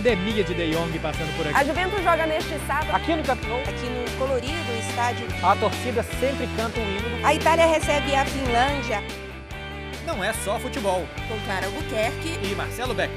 epidemia de De Jong passando por aqui. A Juventus joga neste sábado. Aqui no Camp Nou. Aqui no colorido estádio. A torcida sempre canta um hino. A Itália recebe a Finlândia. Não é só futebol. Com Clara Albuquerque e Marcelo Beck.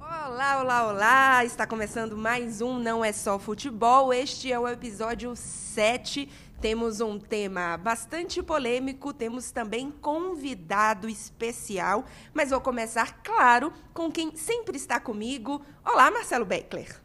Olá, olá, olá! Está começando mais um Não é Só Futebol. Este é o episódio 7 temos um tema bastante polêmico, temos também convidado especial, mas vou começar, claro, com quem sempre está comigo. Olá, Marcelo Beckler.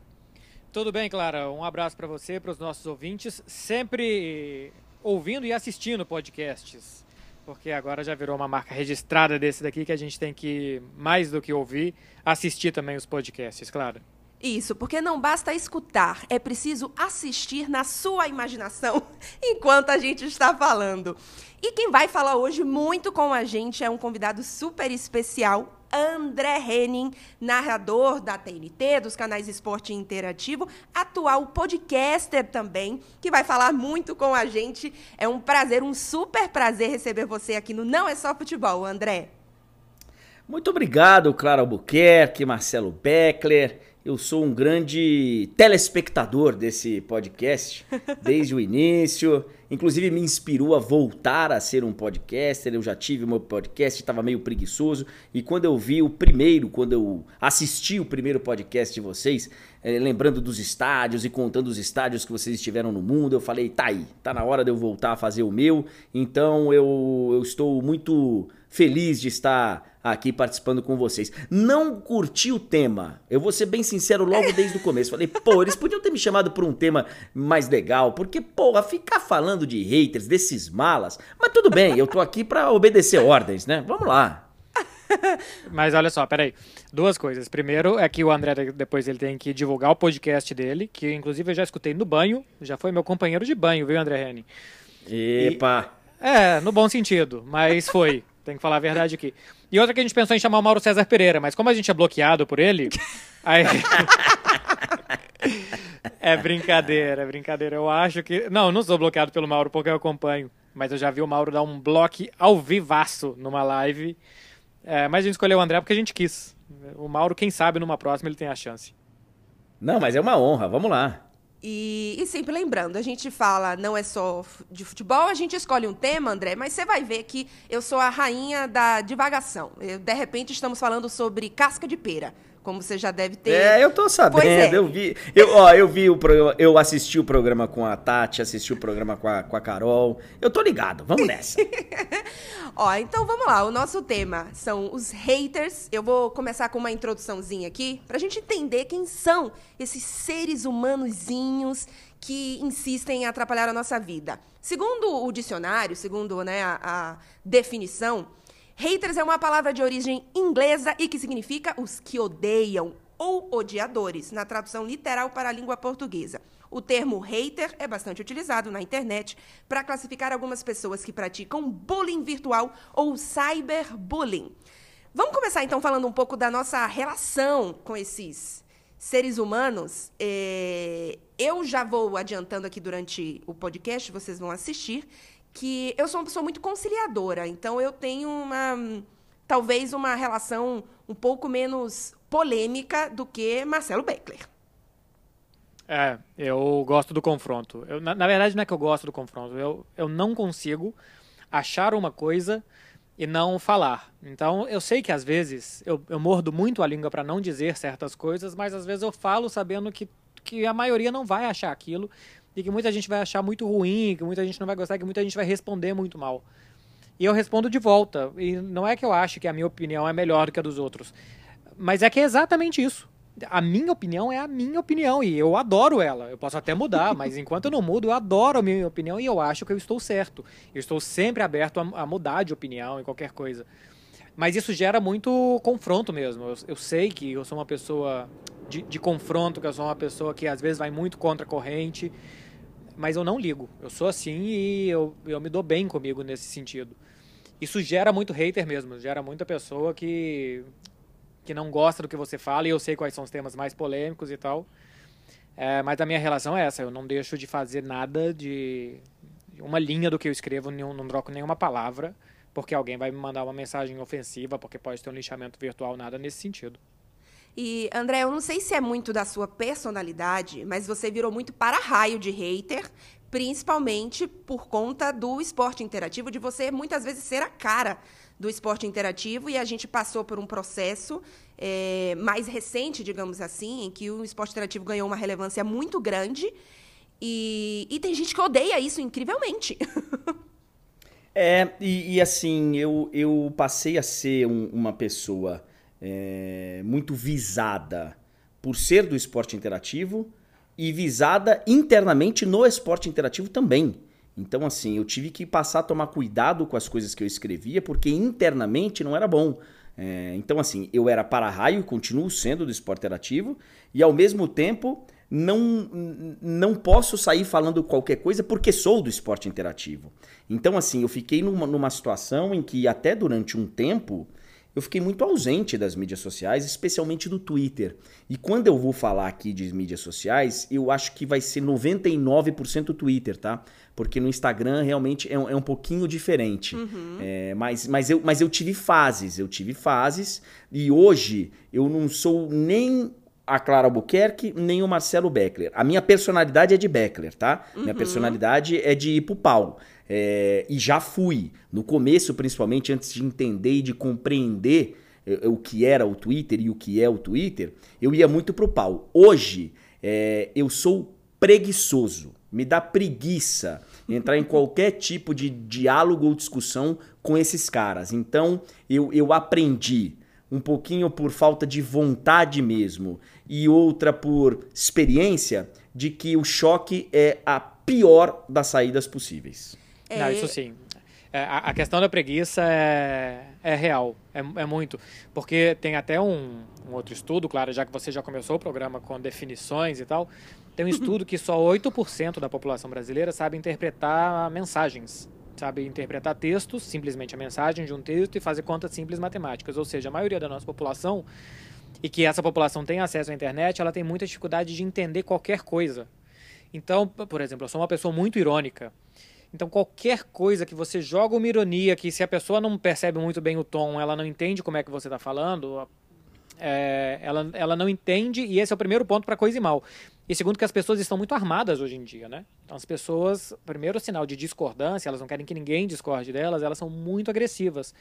Tudo bem, Clara? Um abraço para você, para os nossos ouvintes, sempre ouvindo e assistindo podcasts, porque agora já virou uma marca registrada desse daqui que a gente tem que, mais do que ouvir, assistir também os podcasts, claro. Isso, porque não basta escutar, é preciso assistir na sua imaginação enquanto a gente está falando. E quem vai falar hoje muito com a gente é um convidado super especial, André Henning, narrador da TNT, dos canais Esporte Interativo, atual podcaster também, que vai falar muito com a gente. É um prazer, um super prazer receber você aqui no Não é Só Futebol, André. Muito obrigado, Clara Albuquerque, Marcelo Beckler. Eu sou um grande telespectador desse podcast desde o início. Inclusive me inspirou a voltar a ser um podcaster. Eu já tive meu podcast, estava meio preguiçoso. E quando eu vi o primeiro, quando eu assisti o primeiro podcast de vocês, é, lembrando dos estádios e contando os estádios que vocês estiveram no mundo, eu falei, tá aí, tá na hora de eu voltar a fazer o meu. Então eu, eu estou muito feliz de estar aqui participando com vocês. Não curti o tema. Eu vou ser bem sincero logo desde o começo. Falei, pô, eles podiam ter me chamado por um tema mais legal, porque, porra, ficar falando de haters, desses malas. Mas tudo bem, eu tô aqui para obedecer ordens, né? Vamos lá. Mas olha só, peraí. Duas coisas. Primeiro é que o André depois ele tem que divulgar o podcast dele, que inclusive eu já escutei no banho, já foi meu companheiro de banho, viu, André Henning? Epa! E, é, no bom sentido, mas foi. Tem que falar a verdade aqui. E outra que a gente pensou em chamar o Mauro César Pereira, mas como a gente é bloqueado por ele. aí... é brincadeira, é brincadeira. Eu acho que. Não, eu não sou bloqueado pelo Mauro porque eu acompanho. Mas eu já vi o Mauro dar um bloco ao vivaço numa live. É, mas a gente escolheu o André porque a gente quis. O Mauro, quem sabe, numa próxima ele tem a chance. Não, mas é uma honra, vamos lá. E, e, sempre lembrando, a gente fala, não é só de futebol, a gente escolhe um tema, André, mas você vai ver que eu sou a rainha da divagação. Eu, de repente estamos falando sobre casca de pera como você já deve ter. É, eu tô sabendo, é. eu vi. Eu, ó, eu vi o programa, eu assisti o programa com a Tati, assisti o programa com a, com a Carol. Eu tô ligado, vamos nessa. ó, então vamos lá. O nosso tema são os haters. Eu vou começar com uma introduçãozinha aqui, pra gente entender quem são esses seres humanozinhos que insistem em atrapalhar a nossa vida. Segundo o dicionário, segundo né, a, a definição, Haters é uma palavra de origem inglesa e que significa os que odeiam ou odiadores, na tradução literal para a língua portuguesa. O termo hater é bastante utilizado na internet para classificar algumas pessoas que praticam bullying virtual ou cyberbullying. Vamos começar então falando um pouco da nossa relação com esses seres humanos. É... Eu já vou adiantando aqui durante o podcast, vocês vão assistir, que eu sou uma pessoa muito conciliadora, então eu tenho uma talvez uma relação um pouco menos polêmica do que Marcelo Beckler. É, eu gosto do confronto. Eu, na, na, verdade, não é que eu gosto do confronto. Eu, eu não consigo achar uma coisa e não falar. Então, eu sei que às vezes eu, eu mordo muito a língua para não dizer certas coisas, mas às vezes eu falo sabendo que, que a maioria não vai achar aquilo e que muita gente vai achar muito ruim, que muita gente não vai gostar, que muita gente vai responder muito mal. E eu respondo de volta. E não é que eu acho que a minha opinião é melhor do que a dos outros, mas é que é exatamente isso. A minha opinião é a minha opinião e eu adoro ela. Eu posso até mudar, mas enquanto eu não mudo, eu adoro a minha opinião e eu acho que eu estou certo. Eu estou sempre aberto a, a mudar de opinião em qualquer coisa. Mas isso gera muito confronto mesmo. Eu, eu sei que eu sou uma pessoa de, de confronto, que eu sou uma pessoa que às vezes vai muito contra a corrente mas eu não ligo. Eu sou assim e eu, eu me dou bem comigo nesse sentido. Isso gera muito hater mesmo, gera muita pessoa que, que não gosta do que você fala, e eu sei quais são os temas mais polêmicos e tal. É, mas a minha relação é essa, eu não deixo de fazer nada de uma linha do que eu escrevo, não, não troco nenhuma palavra porque alguém vai me mandar uma mensagem ofensiva, porque pode ter um lixamento virtual, nada nesse sentido. E, André, eu não sei se é muito da sua personalidade, mas você virou muito para-raio de hater, principalmente por conta do esporte interativo, de você muitas vezes ser a cara do esporte interativo, e a gente passou por um processo é, mais recente, digamos assim, em que o esporte interativo ganhou uma relevância muito grande, e, e tem gente que odeia isso incrivelmente. é, e, e, assim, eu, eu passei a ser um, uma pessoa é, muito visada por ser do esporte interativo e visada internamente no esporte interativo também. Então, assim, eu tive que passar a tomar cuidado com as coisas que eu escrevia, porque internamente não era bom. É, então, assim, eu era para-raio, continuo sendo do esporte interativo, e ao mesmo tempo não, não posso sair falando qualquer coisa porque sou do esporte interativo. Então, assim, eu fiquei numa, numa situação em que até durante um tempo eu fiquei muito ausente das mídias sociais, especialmente do Twitter. E quando eu vou falar aqui de mídias sociais, eu acho que vai ser 99% Twitter, tá? Porque no Instagram realmente é um, é um pouquinho diferente. Uhum. É, mas, mas, eu, mas eu tive fases, eu tive fases. E hoje eu não sou nem a Clara Albuquerque, nem o Marcelo Beckler. A minha personalidade é de Beckler, tá? Uhum. Minha personalidade é de ir pro pau. É, e já fui. No começo, principalmente, antes de entender e de compreender é, o que era o Twitter e o que é o Twitter, eu ia muito pro pau. Hoje, é, eu sou preguiçoso. Me dá preguiça entrar em qualquer tipo de diálogo ou discussão com esses caras. Então, eu, eu aprendi um pouquinho por falta de vontade mesmo e outra por experiência de que o choque é a pior das saídas possíveis. É... Não, isso sim. É, a, a, questão da preguiça é, é real, é, é muito. Porque tem até um, um, outro estudo, claro, já que você já começou o programa com definições e tal, tem um estudo que só 8% da população brasileira sabe interpretar mensagens. Sabe interpretar textos, simplesmente a mensagem de um texto, e fazer contas simples matemáticas. Ou seja, a maioria da nossa população, e que essa população tem acesso à internet, ela tem muita dificuldade de entender qualquer coisa. Então, por exemplo, eu sou uma pessoa muito irônica. Então, qualquer coisa que você joga uma ironia, que se a pessoa não percebe muito bem o tom, ela não entende como é que você está falando, é, ela, ela não entende, e esse é o primeiro ponto para coisa e mal. E segundo, que as pessoas estão muito armadas hoje em dia, né? Então, as pessoas, primeiro sinal de discordância, elas não querem que ninguém discorde delas, elas são muito agressivas.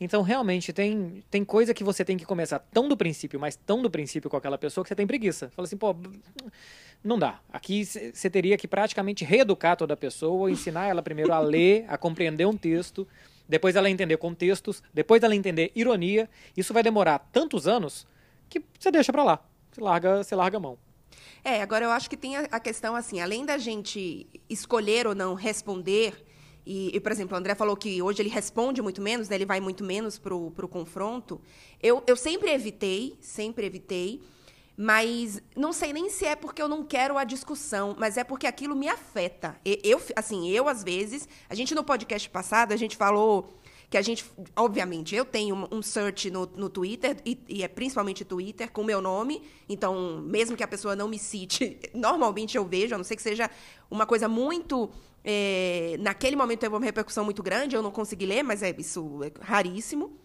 Então, realmente, tem, tem coisa que você tem que começar tão do princípio, mas tão do princípio com aquela pessoa que você tem preguiça. Fala assim, pô, não dá. Aqui você teria que praticamente reeducar toda a pessoa, ensinar ela primeiro a ler, a compreender um texto, depois ela entender contextos, depois ela entender ironia. Isso vai demorar tantos anos que você deixa para lá. Você larga, você larga a mão. É, agora eu acho que tem a, a questão assim, além da gente escolher ou não responder, e, e, por exemplo, o André falou que hoje ele responde muito menos, né, ele vai muito menos para o confronto. Eu, eu sempre evitei, sempre evitei. Mas não sei nem se é porque eu não quero a discussão, mas é porque aquilo me afeta. Eu, assim, eu às vezes, a gente no podcast passado, a gente falou que a gente, obviamente, eu tenho um search no, no Twitter, e, e é principalmente Twitter, com o meu nome. Então, mesmo que a pessoa não me cite, normalmente eu vejo, a não ser que seja uma coisa muito. É, naquele momento teve uma repercussão muito grande, eu não consegui ler, mas é isso é raríssimo.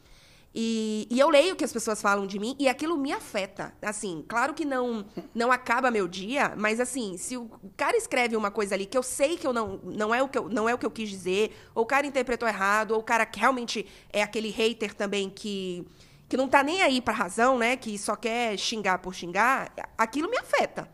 E, e, eu leio o que as pessoas falam de mim e aquilo me afeta. Assim, claro que não não acaba meu dia, mas assim, se o cara escreve uma coisa ali que eu sei que eu não não é o que eu, não é o que eu quis dizer, ou o cara interpretou errado, ou o cara realmente é aquele hater também que que não tá nem aí pra razão, né, que só quer xingar por xingar, aquilo me afeta.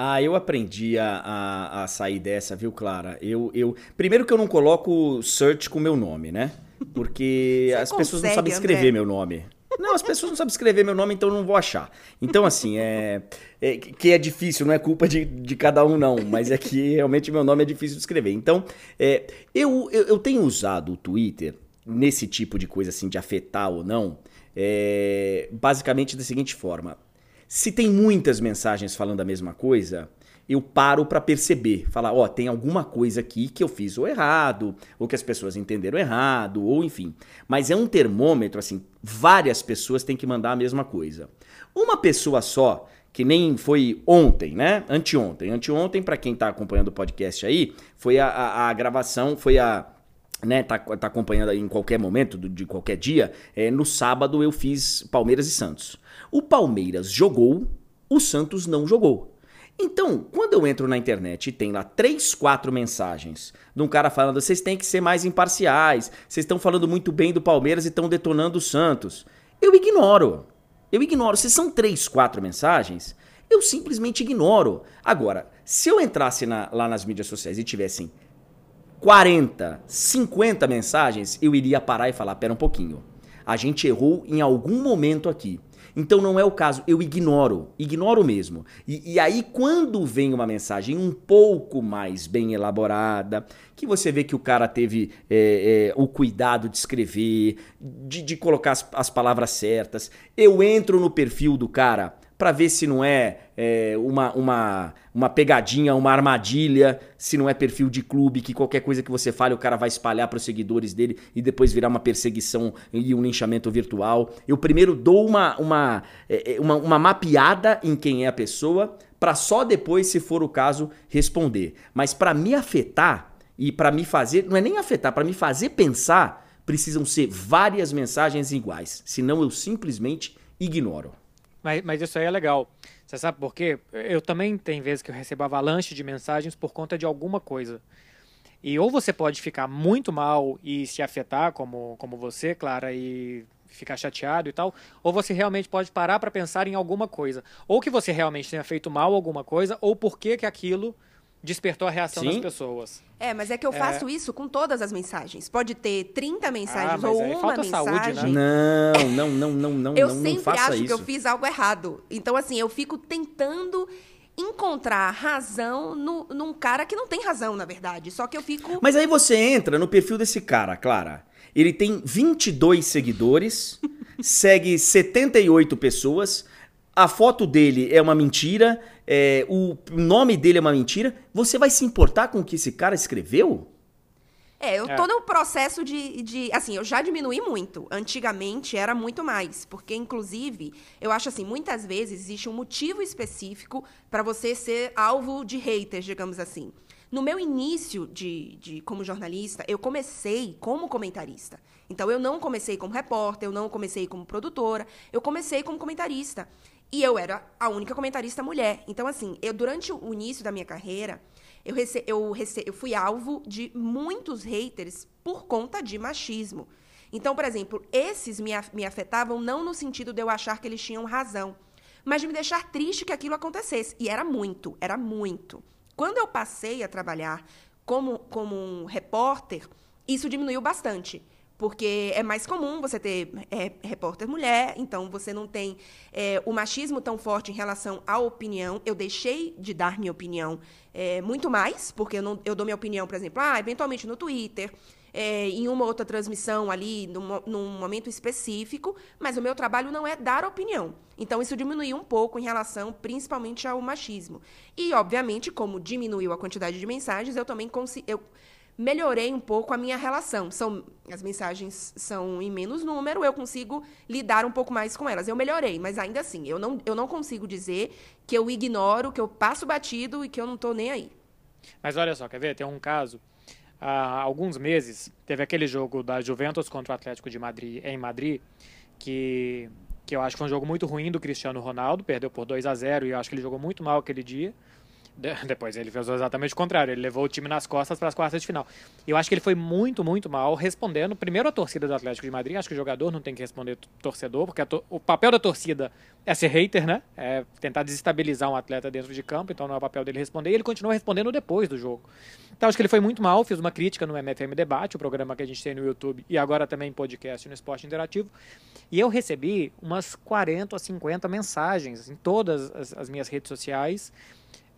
Ah, eu aprendi a, a, a sair dessa, viu, Clara? Eu, eu Primeiro que eu não coloco search com meu nome, né? Porque Você as consegue, pessoas não sabem escrever André? meu nome. Não, as pessoas não sabem escrever meu nome, então eu não vou achar. Então, assim, é, é, que é difícil, não é culpa de, de cada um, não, mas é que realmente meu nome é difícil de escrever. Então, é, eu, eu, eu, tenho usado o Twitter nesse tipo de coisa, assim, de afetar ou não, é, basicamente da seguinte forma. Se tem muitas mensagens falando a mesma coisa, eu paro para perceber, falar, ó, oh, tem alguma coisa aqui que eu fiz ou errado, ou que as pessoas entenderam errado, ou enfim. Mas é um termômetro, assim, várias pessoas têm que mandar a mesma coisa. Uma pessoa só, que nem foi ontem, né? Anteontem. Anteontem, para quem tá acompanhando o podcast aí, foi a, a, a gravação, foi a né, tá, tá acompanhando em qualquer momento, de qualquer dia, é, no sábado eu fiz Palmeiras e Santos. O Palmeiras jogou, o Santos não jogou. Então, quando eu entro na internet e tem lá três, quatro mensagens de um cara falando, vocês têm que ser mais imparciais, vocês estão falando muito bem do Palmeiras e estão detonando o Santos, eu ignoro. Eu ignoro. Se são três, quatro mensagens, eu simplesmente ignoro. Agora, se eu entrasse na, lá nas mídias sociais e tivessem 40, 50 mensagens, eu iria parar e falar: pera um pouquinho. A gente errou em algum momento aqui. Então não é o caso, eu ignoro, ignoro mesmo. E, e, aí, quando vem uma mensagem um pouco mais bem elaborada, que você vê que o cara teve é, é, o cuidado de escrever, de, de colocar as, as palavras certas, eu entro no perfil do cara para ver se não é, é, uma, uma, uma pegadinha, uma armadilha, se não é perfil de clube, que qualquer coisa que você fale o cara vai espalhar para os seguidores dele e depois virar uma perseguição e um linchamento virtual. Eu primeiro dou uma, uma, é, é, uma, uma mapeada em quem é a pessoa, para só depois, se for o caso, responder. Mas para me afetar e para me fazer, não é nem afetar, para me fazer pensar, precisam ser várias mensagens iguais, senão eu simplesmente ignoro. Mas, mas isso aí é legal. Você sabe por quê? Eu também tem vezes que eu recebo avalanche de mensagens por conta de alguma coisa. E ou você pode ficar muito mal e se afetar, como, como você, Clara, e ficar chateado e tal, ou você realmente pode parar para pensar em alguma coisa. Ou que você realmente tenha feito mal alguma coisa, ou por que que aquilo despertou a reação Sim. das pessoas. É, mas é que eu é. faço é. isso com todas as mensagens. Pode ter 30 mensagens ah, ou uma mensagem. Saúde, né? Não, não, não, não, não, eu não, sempre não faça acho isso. que eu fiz algo errado. Então, assim, eu fico tentando encontrar razão no, num cara que não tem razão, na verdade. Só que eu fico. Mas aí você entra no perfil desse cara, Clara. Ele tem 22 seguidores, segue 78 pessoas a foto dele é uma mentira, é, o nome dele é uma mentira, você vai se importar com o que esse cara escreveu? É, eu é. tô no processo de, de. Assim, eu já diminui muito. Antigamente era muito mais. Porque, inclusive, eu acho assim, muitas vezes existe um motivo específico para você ser alvo de haters, digamos assim. No meu início de, de como jornalista, eu comecei como comentarista. Então, eu não comecei como repórter, eu não comecei como produtora, eu comecei como comentarista. E eu era a única comentarista mulher. Então, assim, eu durante o início da minha carreira, eu, rece eu, rece eu fui alvo de muitos haters por conta de machismo. Então, por exemplo, esses me, me afetavam não no sentido de eu achar que eles tinham razão, mas de me deixar triste que aquilo acontecesse. E era muito, era muito. Quando eu passei a trabalhar como, como um repórter, isso diminuiu bastante porque é mais comum você ter é, repórter mulher, então você não tem é, o machismo tão forte em relação à opinião. Eu deixei de dar minha opinião é, muito mais, porque eu, não, eu dou minha opinião, por exemplo, ah, eventualmente no Twitter, é, em uma outra transmissão ali, num, num, momento específico, mas o meu trabalho não é dar opinião. Então, isso diminuiu um pouco em relação, principalmente, ao machismo. E, obviamente, como diminuiu a quantidade de mensagens, eu também consigo melhorei um pouco a minha relação. São as mensagens são em menos número, eu consigo lidar um pouco mais com elas. Eu melhorei, mas ainda assim, eu não, eu não consigo dizer que eu ignoro, que eu passo batido e que eu não estou nem aí. Mas olha só, quer ver? Tem um caso. Há alguns meses, teve aquele jogo da Juventus contra o Atlético de Madrid em Madrid, que, que eu acho que foi um jogo muito ruim do Cristiano Ronaldo, perdeu por 2 a 0 e eu acho que ele jogou muito mal aquele dia. Depois ele fez exatamente o contrário, ele levou o time nas costas para as quartas de final. Eu acho que ele foi muito, muito mal respondendo. Primeiro a torcida do Atlético de Madrid, acho que o jogador não tem que responder torcedor, porque to o papel da torcida é ser hater, né? É tentar desestabilizar um atleta dentro de campo, então não é o papel dele responder. E ele continuou respondendo depois do jogo. Então acho que ele foi muito mal, fiz uma crítica no MFM Debate, o programa que a gente tem no YouTube e agora também em podcast no Esporte Interativo. E eu recebi umas 40 ou 50 mensagens em todas as, as minhas redes sociais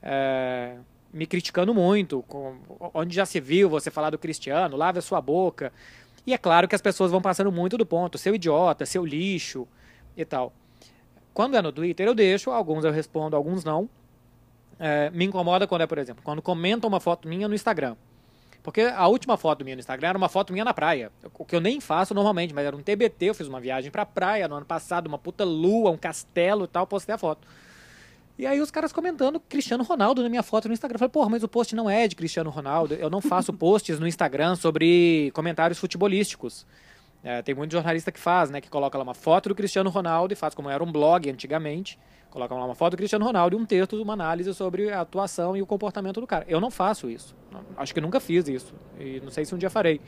é, me criticando muito, com, onde já se viu você falar do Cristiano, lave a sua boca. E é claro que as pessoas vão passando muito do ponto, seu idiota, seu lixo e tal. Quando é no Twitter, eu deixo, alguns eu respondo, alguns não. É, me incomoda quando é, por exemplo, quando comentam uma foto minha no Instagram. Porque a última foto minha no Instagram era uma foto minha na praia. O que eu nem faço normalmente, mas era um TBT. Eu fiz uma viagem pra praia no ano passado, uma puta lua, um castelo e tal, postei a foto. E aí os caras comentando Cristiano Ronaldo na minha foto no Instagram. Eu falei, porra, mas o post não é de Cristiano Ronaldo. Eu não faço posts no Instagram sobre comentários futebolísticos. É, tem muito jornalista que faz, né? Que coloca lá uma foto do Cristiano Ronaldo e faz como era um blog antigamente. Coloca lá uma foto do Cristiano Ronaldo e um texto, uma análise sobre a atuação e o comportamento do cara. Eu não faço isso. Acho que nunca fiz isso. E não sei se um dia farei.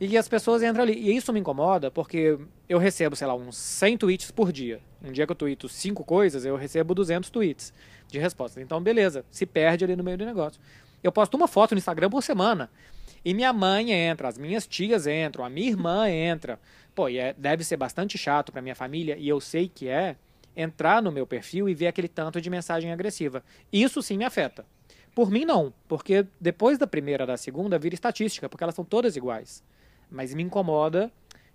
E as pessoas entram ali. E isso me incomoda porque eu recebo, sei lá, uns 100 tweets por dia. Um dia que eu tweeto cinco coisas, eu recebo 200 tweets de respostas. Então, beleza, se perde ali no meio do negócio. Eu posto uma foto no Instagram por semana. E minha mãe entra, as minhas tias entram, a minha irmã entra. Pô, e é, deve ser bastante chato para minha família, e eu sei que é, entrar no meu perfil e ver aquele tanto de mensagem agressiva. Isso sim me afeta. Por mim, não, porque depois da primeira da segunda vira estatística, porque elas são todas iguais. Mas me incomoda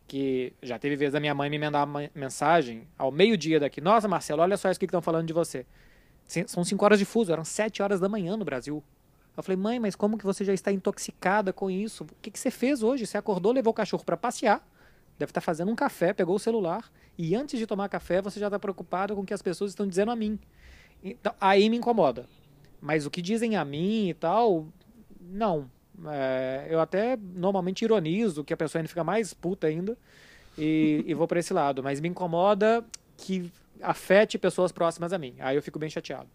que já teve vezes da minha mãe me mandar uma mensagem ao meio-dia daqui. Nossa, Marcelo, olha só isso que estão falando de você. São cinco horas de fuso, eram sete horas da manhã no Brasil. Eu falei, mãe, mas como que você já está intoxicada com isso? O que, que você fez hoje? Você acordou, levou o cachorro para passear, deve estar tá fazendo um café, pegou o celular, e antes de tomar café você já está preocupado com o que as pessoas estão dizendo a mim. Então, aí me incomoda. Mas o que dizem a mim e tal, não. É, eu até normalmente ironizo, que a pessoa ainda fica mais puta ainda, e, e vou para esse lado. Mas me incomoda que afete pessoas próximas a mim. Aí eu fico bem chateado.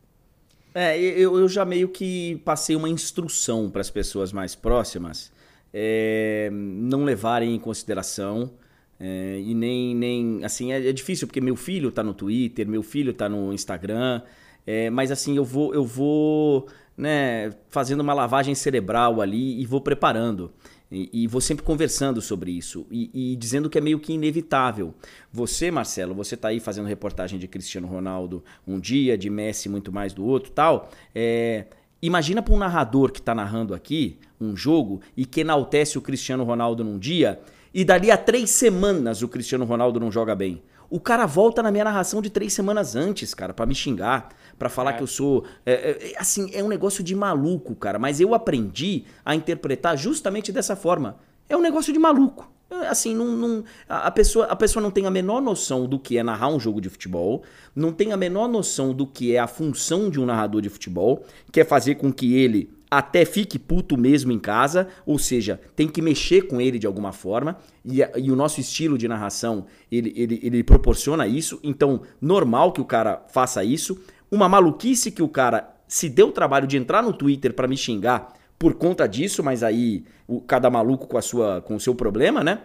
É, eu, eu já meio que passei uma instrução para as pessoas mais próximas é, não levarem em consideração. É, e nem, nem assim, é, é, difícil porque meu filho está no Twitter, meu filho está no Instagram, é, mas assim, eu vou, eu vou né, fazendo uma lavagem cerebral ali e vou preparando. E, e vou sempre conversando sobre isso e, e, dizendo que é meio que inevitável. Você, Marcelo, você está aí fazendo reportagem de Cristiano Ronaldo um dia, de Messi muito mais do outro tal. É, imagina para um narrador que está narrando aqui um jogo e que enaltece o Cristiano Ronaldo num dia e dali a três semanas o Cristiano Ronaldo não joga bem. O cara volta na minha narração de três semanas antes, cara, para me xingar, para falar é. que eu sou. É, é, é, assim, é um negócio de maluco, cara. Mas eu aprendi a interpretar justamente dessa forma. É um negócio de maluco. É, assim, não, não, a, pessoa, a pessoa não tem a menor noção do que é narrar um jogo de futebol, não tem a menor noção do que é a função de um narrador de futebol, que é fazer com que ele até fique puto mesmo em casa, ou seja, tem que mexer com ele de alguma forma, e, e, o nosso estilo de narração, ele, ele, ele proporciona isso, então normal que o cara faça isso, uma maluquice que o cara se deu o trabalho de entrar no Twitter para me xingar por conta disso, mas aí o, cada maluco com, a sua, com o seu problema, né?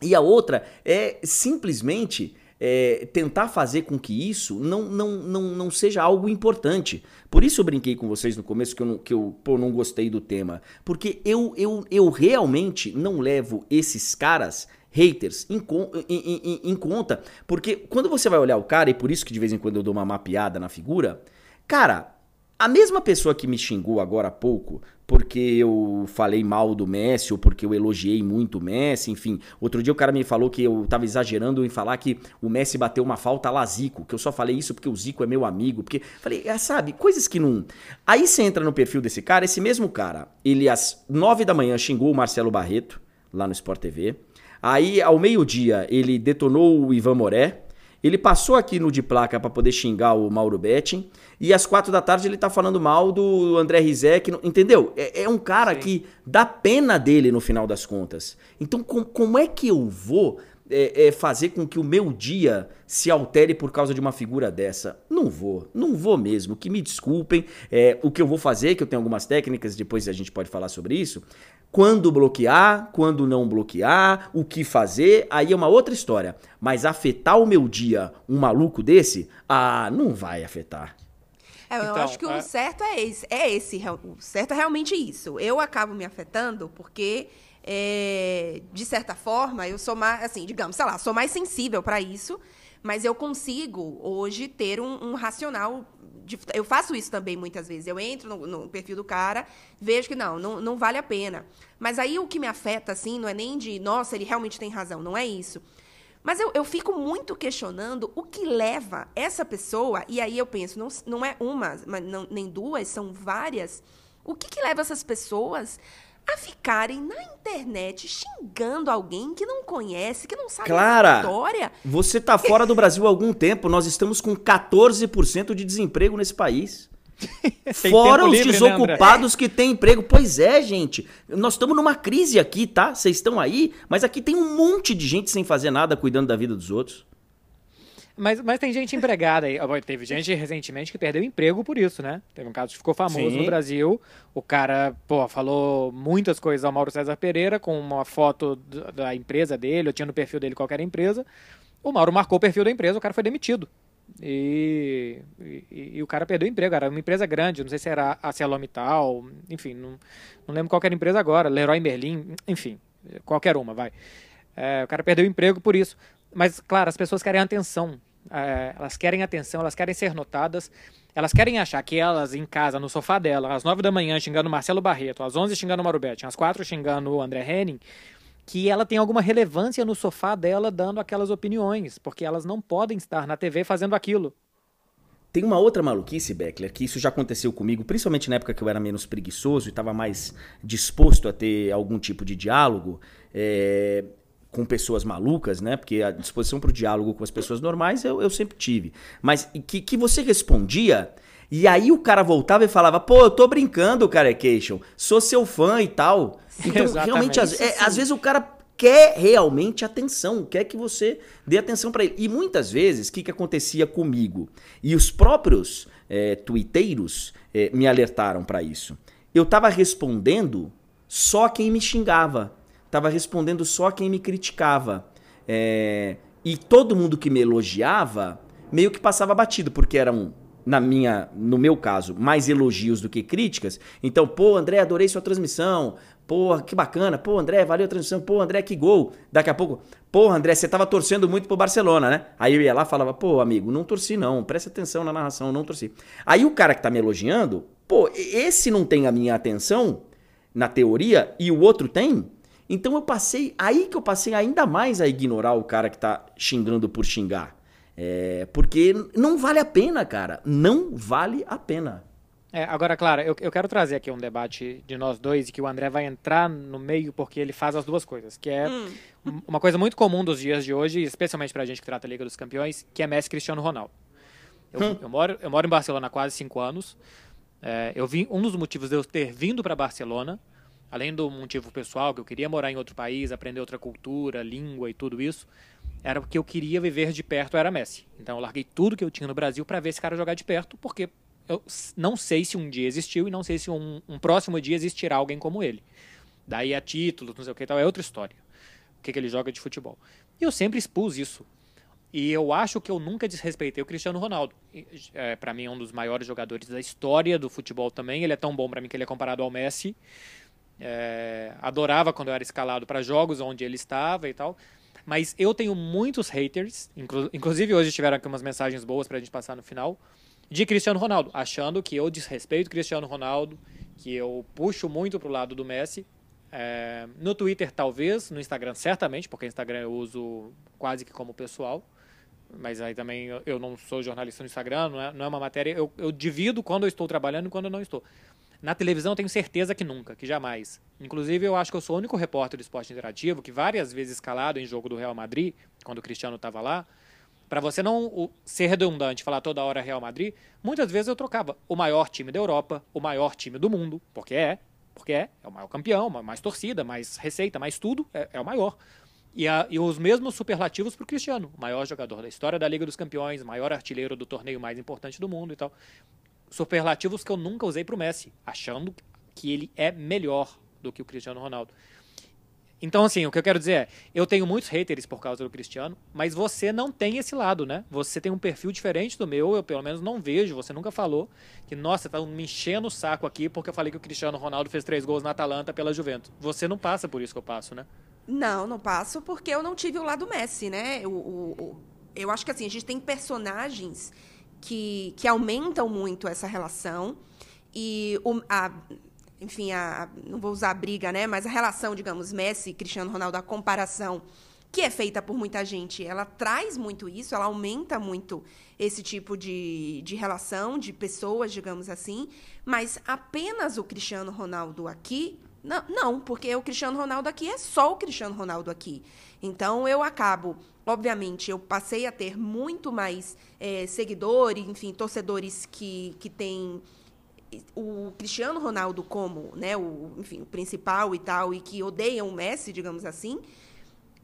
E a outra é simplesmente é, tentar fazer com que isso não, não, não, não seja algo importante. Por isso eu brinquei com vocês no começo que eu não, que eu, pô, não gostei do tema. Porque eu, eu, eu realmente não levo esses caras haters em, em, em, em, conta. Porque quando você vai olhar o cara, e por isso que de vez em quando eu dou uma mapeada na figura, cara, a mesma pessoa que me xingou agora há pouco porque eu falei mal do Messi ou porque eu elogiei muito o Messi, enfim. Outro dia o cara me falou que eu tava exagerando em falar que o Messi bateu uma falta lá Zico, que eu só falei isso porque o Zico é meu amigo, porque falei, é, sabe, coisas que não. Aí você entra no perfil desse cara, esse mesmo cara, ele às nove da manhã xingou o Marcelo Barreto lá no Sport TV. Aí ao meio-dia ele detonou o Ivan Moré, ele passou aqui no de placa para poder xingar o Mauro Betting. E às quatro da tarde ele tá falando mal do André Rizek. Entendeu? É, é um cara Sim. que dá pena dele no final das contas. Então, com, como é que eu vou é, é, fazer com que o meu dia se altere por causa de uma figura dessa? Não vou, não vou mesmo. Que me desculpem. É, o que eu vou fazer, que eu tenho algumas técnicas, depois a gente pode falar sobre isso quando bloquear, quando não bloquear, o que fazer, aí é uma outra história. Mas afetar o meu dia um maluco desse, ah, não vai afetar. É, eu então, acho que é... o certo é esse, é esse, o certo é realmente isso. Eu acabo me afetando porque, é, de certa forma, eu sou mais, assim, digamos, sei lá, sou mais sensível para isso, mas eu consigo hoje ter um, um racional de, eu faço isso também muitas vezes. Eu entro no, no, perfil do cara, vejo que não, não, não vale a pena. Mas aí o que me afeta, assim, não é nem de, nossa, ele realmente tem razão, não é isso. Mas eu, eu fico muito questionando o que leva essa pessoa, e aí eu penso, não, não é uma, não, nem duas, são várias. O que, que leva essas pessoas a ficarem na internet xingando alguém que não conhece, que não sabe Clara, a história. Você tá fora do Brasil há algum tempo, nós estamos com 14% de desemprego nesse país. Fora os livre, né, desocupados que têm emprego. Pois é, gente. Nós estamos numa crise aqui, tá? Vocês estão aí, mas aqui tem um monte de gente sem fazer nada, cuidando da vida dos outros. Mas, mas tem gente empregada aí. Ó, Teve gente recentemente que perdeu emprego por isso, né? Teve um caso que ficou famoso Sim. no Brasil. O cara, pô, falou muitas coisas ao Mauro César Pereira com uma foto da empresa dele, ou tinha no perfil dele qualquer empresa. O Mauro marcou o perfil da empresa, o cara foi demitido. E, e, e o cara perdeu o emprego. Era uma empresa grande, não sei se era a ArcelorMittal, enfim, não, não lembro qual era a empresa agora, Leroy Merlin, enfim, qualquer uma, vai. É, o cara perdeu o emprego por isso. Mas, claro, as pessoas querem atenção. É, elas querem atenção, elas querem ser notadas. Elas querem achar que elas, em casa, no sofá dela, às nove da manhã xingando Marcelo Barreto, às onze xingando Mauro Betti, às quatro xingando o André Henning, que ela tem alguma relevância no sofá dela dando aquelas opiniões, porque elas não podem estar na TV fazendo aquilo. Tem uma outra maluquice, Beckler, que isso já aconteceu comigo, principalmente na época que eu era menos preguiçoso e estava mais disposto a ter algum tipo de diálogo é, com pessoas malucas, né? Porque a disposição para o diálogo com as pessoas normais eu, eu sempre tive. Mas que, que você respondia e aí o cara voltava e falava, pô, eu tô brincando, Carecation, sou seu fã e tal. Então, Exatamente. realmente, às, é, às vezes o cara quer realmente atenção, quer que você dê atenção pra ele. E muitas vezes, o que, que acontecia comigo? E os próprios é, tuiteiros é, me alertaram pra isso. Eu tava respondendo só quem me xingava. Tava respondendo só quem me criticava. É, e todo mundo que me elogiava meio que passava batido, porque eram na minha, no meu caso, mais elogios do que críticas. Então, pô, André, adorei sua transmissão. Pô, que bacana. Pô, André, valeu a transmissão. Pô, André, que gol. Daqui a pouco, pô, André, você tava torcendo muito pro Barcelona, né? Aí eu ia lá e falava, pô, amigo, não torci não. Presta atenção na narração, não torci. Aí o cara que tá me elogiando, pô, esse não tem a minha atenção na teoria e o outro tem? Então eu passei, aí que eu passei ainda mais a ignorar o cara que tá xingando por xingar. É, porque não vale a pena, cara. Não vale a pena. É, agora, claro, eu, eu quero trazer aqui um debate de nós dois e que o André vai entrar no meio porque ele faz as duas coisas, que é um- uma coisa muito comum dos dias de hoje, especialmente pra gente que trata a Liga dos Campeões, que é Messi Cristiano Ronaldo. Eu, eu moro, eu moro em Barcelona há quase cinco anos. É, eu vim, um dos motivos de eu ter vindo para Barcelona, além do motivo pessoal, que eu queria morar em outro país, aprender outra cultura, língua e tudo isso, era porque eu queria viver de perto era Messi. Então eu larguei tudo que eu tinha no Brasil para ver esse cara jogar de perto, porque eu não sei se um dia existiu e não sei se um, um próximo dia existirá alguém como ele. Daí a títulos, não sei o que tal, é outra história. O que, que ele joga de futebol. E eu sempre expus isso. E eu acho que eu nunca desrespeitei o Cristiano Ronaldo. É, para mim é um dos maiores jogadores da história do futebol também. Ele é tão bom para mim que ele é comparado ao Messi. É, adorava quando eu era escalado para jogos onde ele estava e tal. Mas eu tenho muitos haters, inclu- inclusive hoje tiveram aqui umas mensagens boas pra gente passar no final, de Cristiano Ronaldo, achando que eu desrespeito Cristiano Ronaldo, que eu puxo muito pro lado do Messi. É, no Twitter, talvez, no Instagram, certamente, porque Instagram eu uso quase que como pessoal. Mas aí também eu- não sou jornalista no Instagram, não é, não é uma matéria. Eu, eu divido quando eu estou trabalhando e quando eu não estou. Na televisão tenho certeza que nunca, que jamais. Inclusive eu acho que eu sou o único repórter do esporte interativo que várias vezes escalado em jogo do Real Madrid, quando o Cristiano estava lá, para você não ser redundante, falar toda hora Real Madrid, muitas vezes eu trocava o maior time da Europa, o maior time do mundo, porque é, porque é, é o maior campeão, ma- mais torcida, mais receita, mais tudo, é, é o maior. E, a- e os mesmos superlativos para o Cristiano, maior jogador da história da Liga dos Campeões, maior artilheiro do torneio mais importante do mundo e tal. Superlativos que eu nunca usei para o Messi, achando que ele é melhor do que o Cristiano Ronaldo. Então, assim, o que eu quero dizer é, eu tenho muitos haters por causa do Cristiano, mas você não tem esse lado, né? Você tem um perfil diferente do meu, eu pelo menos não vejo, você nunca falou que, nossa, tá me enchendo o saco aqui porque eu falei que o Cristiano Ronaldo fez três gols na Atalanta pela Juventus. Você não passa por isso que eu passo, né? Não, não passo porque eu não tive o lado Messi, né? O, o- o- eu acho que assim, a gente tem personagens que, que aumentam muito essa relação. E o- a, enfim, a, não vou usar a briga, né? Mas a relação, digamos, Messi e Cristiano Ronaldo, a comparação que é feita por muita gente, ela traz muito isso, ela aumenta muito esse tipo de, de relação, de pessoas, digamos assim. Mas apenas o Cristiano Ronaldo aqui Não, não, porque o Cristiano Ronaldo aqui é só o Cristiano Ronaldo aqui. Então eu acabo, obviamente, eu passei a ter muito mais é, seguidores, enfim, torcedores que, que têm o Cristiano Ronaldo como, né, o, enfim, o principal e tal, e que odeiam o Messi, digamos assim.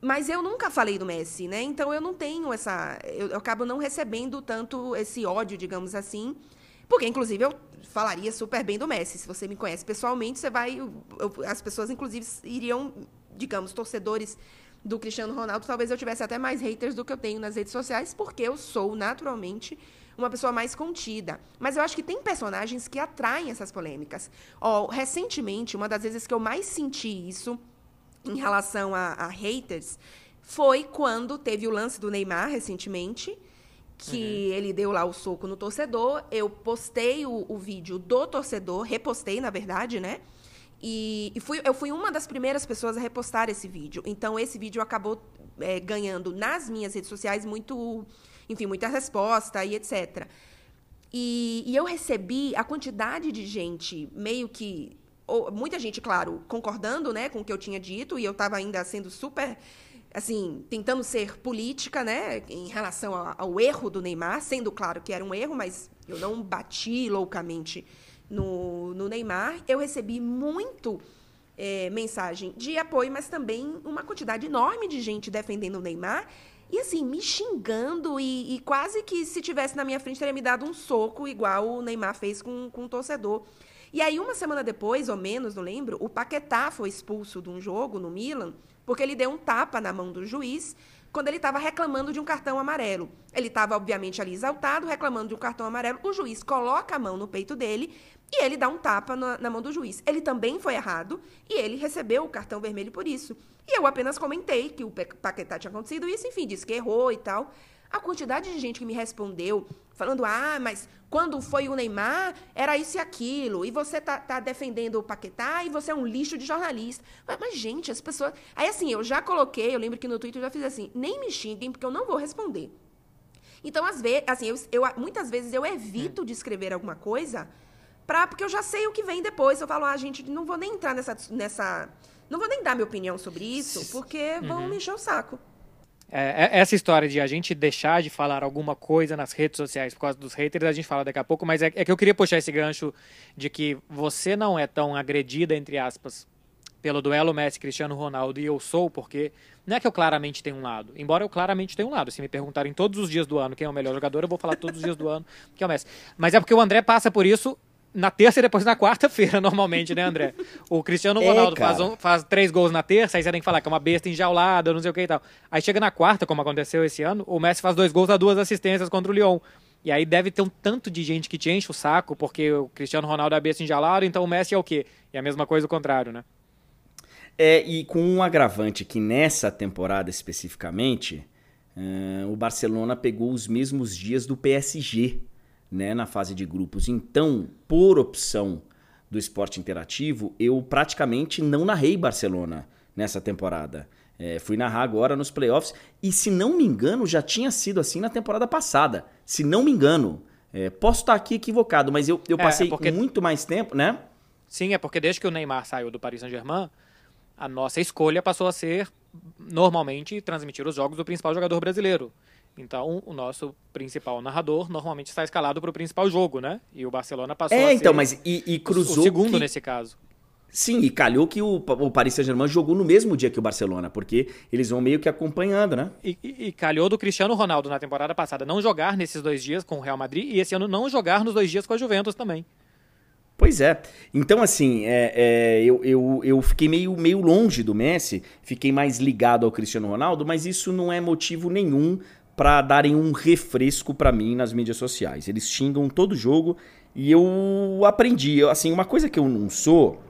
Mas eu nunca falei do Messi, né? Então eu não tenho essa. Eu, eu acabo não recebendo tanto esse ódio, digamos assim. Porque, inclusive, eu falaria super bem do Messi. Se você me conhece pessoalmente, você vai. Eu, as pessoas, inclusive, iriam, digamos, torcedores do Cristiano Ronaldo. Talvez eu tivesse até mais haters do que eu tenho nas redes sociais, porque eu sou, naturalmente, uma pessoa mais contida. Mas eu acho que tem personagens que atraem essas polêmicas. Ó, recentemente, uma das vezes que eu mais senti isso em relação a, a haters foi quando teve o lance do Neymar recentemente que uhum. ele deu lá o soco no torcedor. Eu postei o, o, vídeo do torcedor, repostei, na verdade, né? E, e, fui, eu fui uma das primeiras pessoas a repostar esse vídeo. Então, esse vídeo acabou é, ganhando nas minhas redes sociais muito, enfim, muita resposta e etc. E, e eu recebi a quantidade de gente meio que ou, muita gente, claro, concordando né, com o que eu tinha dito, e eu estava ainda sendo super, assim, tentando ser política, né, em relação ao, ao, erro do Neymar, sendo claro que era um erro, mas eu não bati loucamente no, no Neymar. Eu recebi muito é, mensagem de apoio, mas também uma quantidade enorme de gente defendendo o Neymar. E assim, me xingando e, e quase que se tivesse na minha frente teria me dado um soco, igual o Neymar fez com, com o torcedor. E aí, uma semana depois, ou menos, não lembro, o Paquetá foi expulso de um jogo no Milan, porque ele deu um tapa na mão do juiz quando ele estava reclamando de um cartão amarelo. Ele estava, obviamente, ali exaltado, reclamando de um cartão amarelo. O juiz coloca a mão no peito dele e ele dá um tapa na, na, mão do juiz. Ele também foi errado e ele recebeu o cartão vermelho por isso. E eu apenas comentei que o Paquetá tinha acontecido isso, enfim, disse que errou e tal. A quantidade de gente que me respondeu falando, ah, mas quando foi o Neymar, era isso e aquilo, e você tá, tá defendendo o Paquetá e você é um lixo de jornalista. Mas, mas, gente, as pessoas. Aí, assim, eu já coloquei, eu lembro que no Twitter eu já fiz assim: nem me xinguem, porque eu não vou responder. Então, às vezes, assim, eu, eu, muitas vezes eu evito hum. de escrever alguma coisa, pra, porque eu já sei o que vem depois. Eu falo, ah, gente, não vou nem entrar nessa. nessa não vou nem dar minha opinião sobre isso, porque vão uhum. me encher o saco. É, é, essa história de a gente deixar de falar alguma coisa nas redes sociais por causa dos haters, a gente fala daqui a pouco, mas é, é que eu queria puxar esse gancho de que você não é tão agredida, entre aspas, pelo duelo Messi Cristiano Ronaldo e eu sou, porque não é que eu claramente tenho um lado, embora eu claramente tenha um lado. Se me perguntarem todos os dias do ano quem é o melhor jogador, eu vou falar todos os dias do ano que é o Messi. Mas é porque o André passa por isso na terça e depois na quarta-feira, normalmente, né, André? O Cristiano é, Ronaldo é, faz, um, faz três gols na terça, aí você tem que falar que é uma besta enjaulada, não sei o que e tal. Aí chega na quarta, como aconteceu esse ano, o Messi faz dois gols, dá duas assistências contra o Lyon. E aí deve ter um tanto de gente que te enche o saco, porque o Cristiano Ronaldo é besta enjaulada, então o Messi é o quê? E a mesma coisa o contrário, né? É, e com um agravante que nessa temporada especificamente, uh, o Barcelona pegou os mesmos dias do PSG né, na fase de grupos. Então, por opção do esporte interativo, eu praticamente não narrei Barcelona nessa temporada. É, fui narrar agora nos playoffs e, se não me engano, já tinha sido assim na temporada passada. Se não me engano. É, posso estar aqui equivocado, mas eu, eu é, passei é porque... muito mais tempo, né? Sim, é porque desde que o Neymar saiu do Paris Saint-Germain, a nossa escolha passou a ser normalmente transmitir os jogos do principal jogador brasileiro. Então, o nosso principal narrador normalmente está escalado para o principal jogo, né? E o Barcelona passou é, a então, mas e, e cruzou o segundo que... nesse caso. Sim, e calhou que o, o Paris Saint-Germain jogou no mesmo dia que o Barcelona, porque eles vão meio que acompanhando, né? E, e, e, calhou do Cristiano Ronaldo na temporada passada não jogar nesses dois dias com o Real Madrid e esse ano não jogar nos dois dias com a Juventus também. Pois é. Então, assim, é, é, eu, eu, eu fiquei meio, meio longe do Messi, fiquei mais ligado ao Cristiano Ronaldo, mas isso não é motivo nenhum para darem um refresco para mim nas mídias sociais. Eles xingam todo jogo e eu aprendi. Assim, uma coisa que eu não sou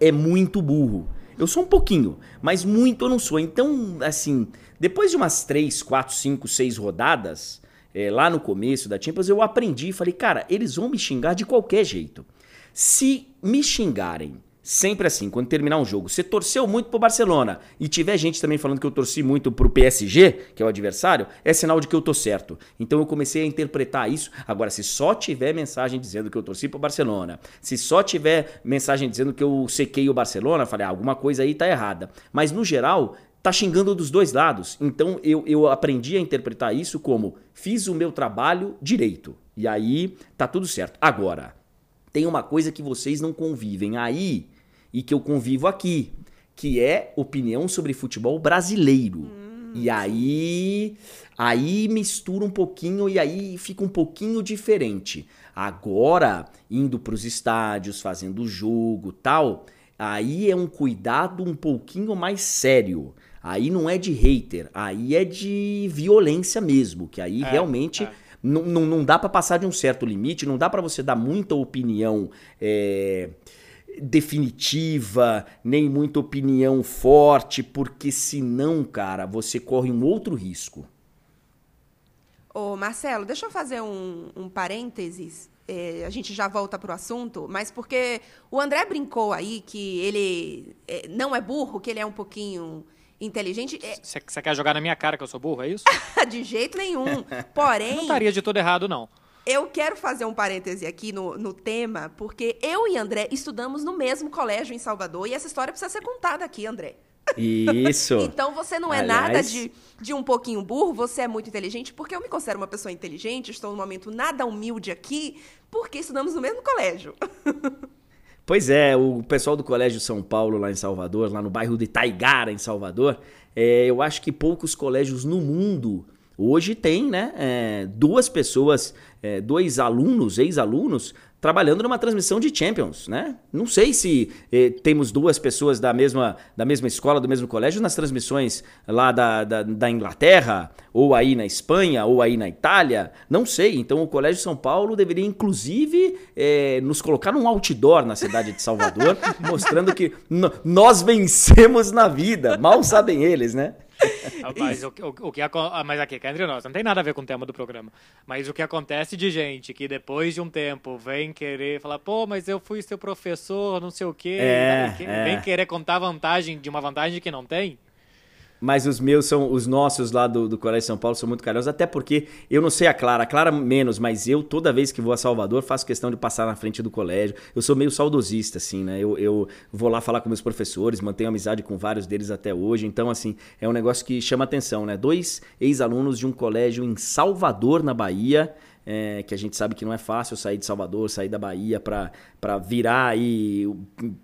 é muito burro. Eu sou um pouquinho, mas muito eu não sou. Então, assim, depois de umas 3, 4, 5, 6 rodadas, é, lá no começo da Champions, eu aprendi e falei, cara, eles vão me xingar de qualquer jeito. Se me xingarem Sempre assim, quando terminar um jogo. Você torceu muito pro Barcelona e tiver gente também falando que eu torci muito pro PSG, que é o adversário, é sinal de que eu tô certo. Então eu comecei a interpretar isso. Agora, se só tiver mensagem dizendo que eu torci pro Barcelona, se só tiver mensagem dizendo que eu sequei o Barcelona, falei, ah, alguma coisa aí tá errada. Mas no geral, tá xingando dos dois lados. Então eu, eu aprendi a interpretar isso como fiz o meu trabalho direito. E aí tá tudo certo. Agora, tem uma coisa que vocês não convivem aí e que eu convivo aqui, que é opinião sobre futebol brasileiro. Hum. E aí, aí mistura um pouquinho e aí fica um pouquinho diferente. Agora, indo para os estádios, fazendo jogo, tal, aí é um cuidado um pouquinho mais sério. Aí não é de hater, aí é de violência mesmo, que aí é, realmente é. Não, não, não dá para passar de um certo limite, não dá para você dar muita opinião é, definitiva, nem muita opinião forte, porque senão, cara, você corre um outro risco. Ô, Marcelo, deixa eu fazer um, um parênteses. É, a gente já volta para o assunto, mas porque o André brincou aí que ele é, não é burro, que ele é um pouquinho inteligente. Você é... quer jogar na minha cara que eu sou burro, é isso? de jeito nenhum. Porém. não estaria de todo errado, não. Eu quero fazer um parêntese aqui no, no tema, porque eu e André estudamos no mesmo colégio em Salvador e essa história precisa ser contada aqui, André. Isso. então você não é Aliás... nada de, de um pouquinho burro, você é muito inteligente, porque eu me considero uma pessoa inteligente, estou num momento nada humilde aqui, porque estudamos no mesmo colégio. Pois é, o pessoal do Colégio São Paulo, lá em Salvador, lá no bairro de Taigara, em Salvador, é, eu acho que poucos colégios no mundo hoje tem, né, é, duas pessoas, é, dois alunos, ex-alunos, trabalhando numa transmissão de Champions, né? Não sei se eh, temos duas pessoas da mesma, da mesma escola, do mesmo colégio nas transmissões lá da, da, da, Inglaterra, ou aí na Espanha, ou aí na Itália. Não sei. Então o Colégio São Paulo deveria, inclusive, eh, nos colocar num outdoor na cidade de Salvador, mostrando que nós vencemos na vida. Mal sabem eles, né? Mas, o, o, o, que, mas aqui, cá entre nós, não tem nada a ver com o tema do programa. Mas o que acontece de gente que depois de um tempo vem querer falar, pô, mas eu fui seu professor, não sei o quê, é, vem, é. vem querer contar vantagem de uma vantagem que não tem. Mas os meus são, os nossos lá do, do Colégio São Paulo são muito carinhosos, até porque eu não sei a Clara, a Clara menos, mas eu, toda vez que vou a Salvador, faço questão de passar na frente do colégio. Eu sou meio saudosista, assim, né? Eu, eu vou lá falar com meus professores, mantenho amizade com vários deles até hoje. Então, assim, é um negócio que chama atenção, né? Dois ex-alunos de um colégio em Salvador, na Bahia é, que a gente sabe que não é fácil sair de Salvador, sair da Bahia para virar aí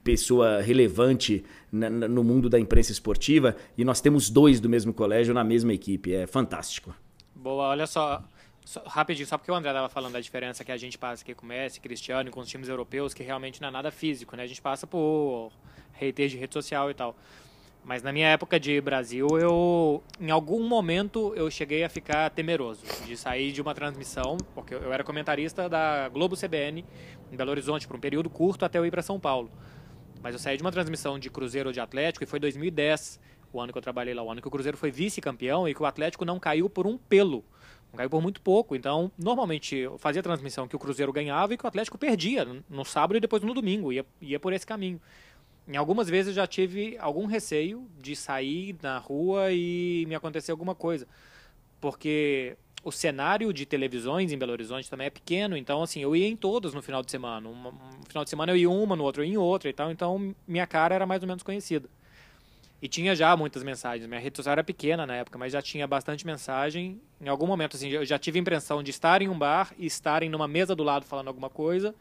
pessoa relevante no mundo da imprensa esportiva. E nós temos dois do mesmo colégio na mesma equipe. É fantástico. Boa, olha só. Só, rapidinho, só porque o André estava falando da diferença que a gente passa aqui com o Messi, Cristiano e com os times europeus, que realmente não é nada físico, né? A gente passa por haters de rede social e tal. Mas na minha época de Brasil, eu em algum momento eu cheguei a ficar temeroso de sair de uma transmissão, porque eu era comentarista da Globo CBN em Belo Horizonte por um período curto até eu ir para São Paulo. Mas eu saí de uma transmissão de Cruzeiro ou de Atlético e foi 2010, o ano que eu trabalhei lá, o ano que o Cruzeiro foi vice-campeão e que o Atlético não caiu por um pelo. Não caiu por muito pouco. Então, normalmente eu fazia transmissão que o Cruzeiro ganhava e que o Atlético perdia no sábado e depois no domingo. Ia, ia por esse caminho. Em algumas vezes eu já tive algum receio de sair na rua e me acontecer alguma coisa. Porque o cenário de televisões em Belo Horizonte também é pequeno, então assim, eu ia em todas no final de semana. Um, um final de semana eu ia uma, no outro eu ia em outra e tal, então minha cara era mais ou menos conhecida. E tinha já muitas mensagens. Minha rede social era pequena na época, mas já tinha bastante mensagem. Em algum momento, assim, eu já tive a impressão de estar em um bar e estarem numa mesa do lado falando alguma coisa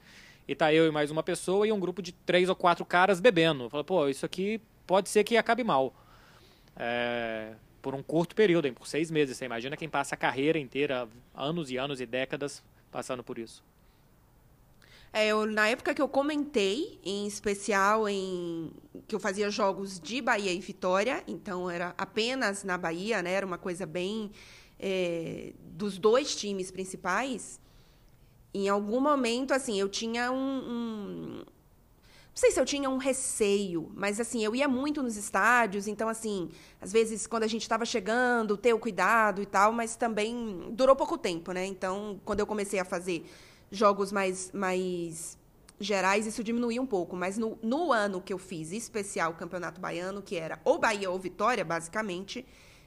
e tá eu e mais uma pessoa e um grupo de três ou quatro caras bebendo. Fala, pô, isso aqui pode ser que acabe mal. É, por um curto período, hein, por seis meses. Você imagina quem passa a carreira inteira, anos e anos e décadas, passando por isso. É, eu, na época que eu comentei, em especial em que eu fazia jogos de Bahia e Vitória, então era apenas na Bahia, né? Era uma coisa bem é, dos dois times principais em algum momento, assim, eu tinha um, um, sei se eu tinha um receio, mas, assim, eu ia muito nos estádios, então, assim, às vezes, quando a gente estava chegando, ter o cuidado e tal, mas também durou pouco tempo, né? Então, quando eu comecei a fazer jogos mais, mais gerais isso diminuía um pouco, mas no, no ano que eu fiz especial Campeonato Baiano, que era ou Bahia ou Vitória, basicamente,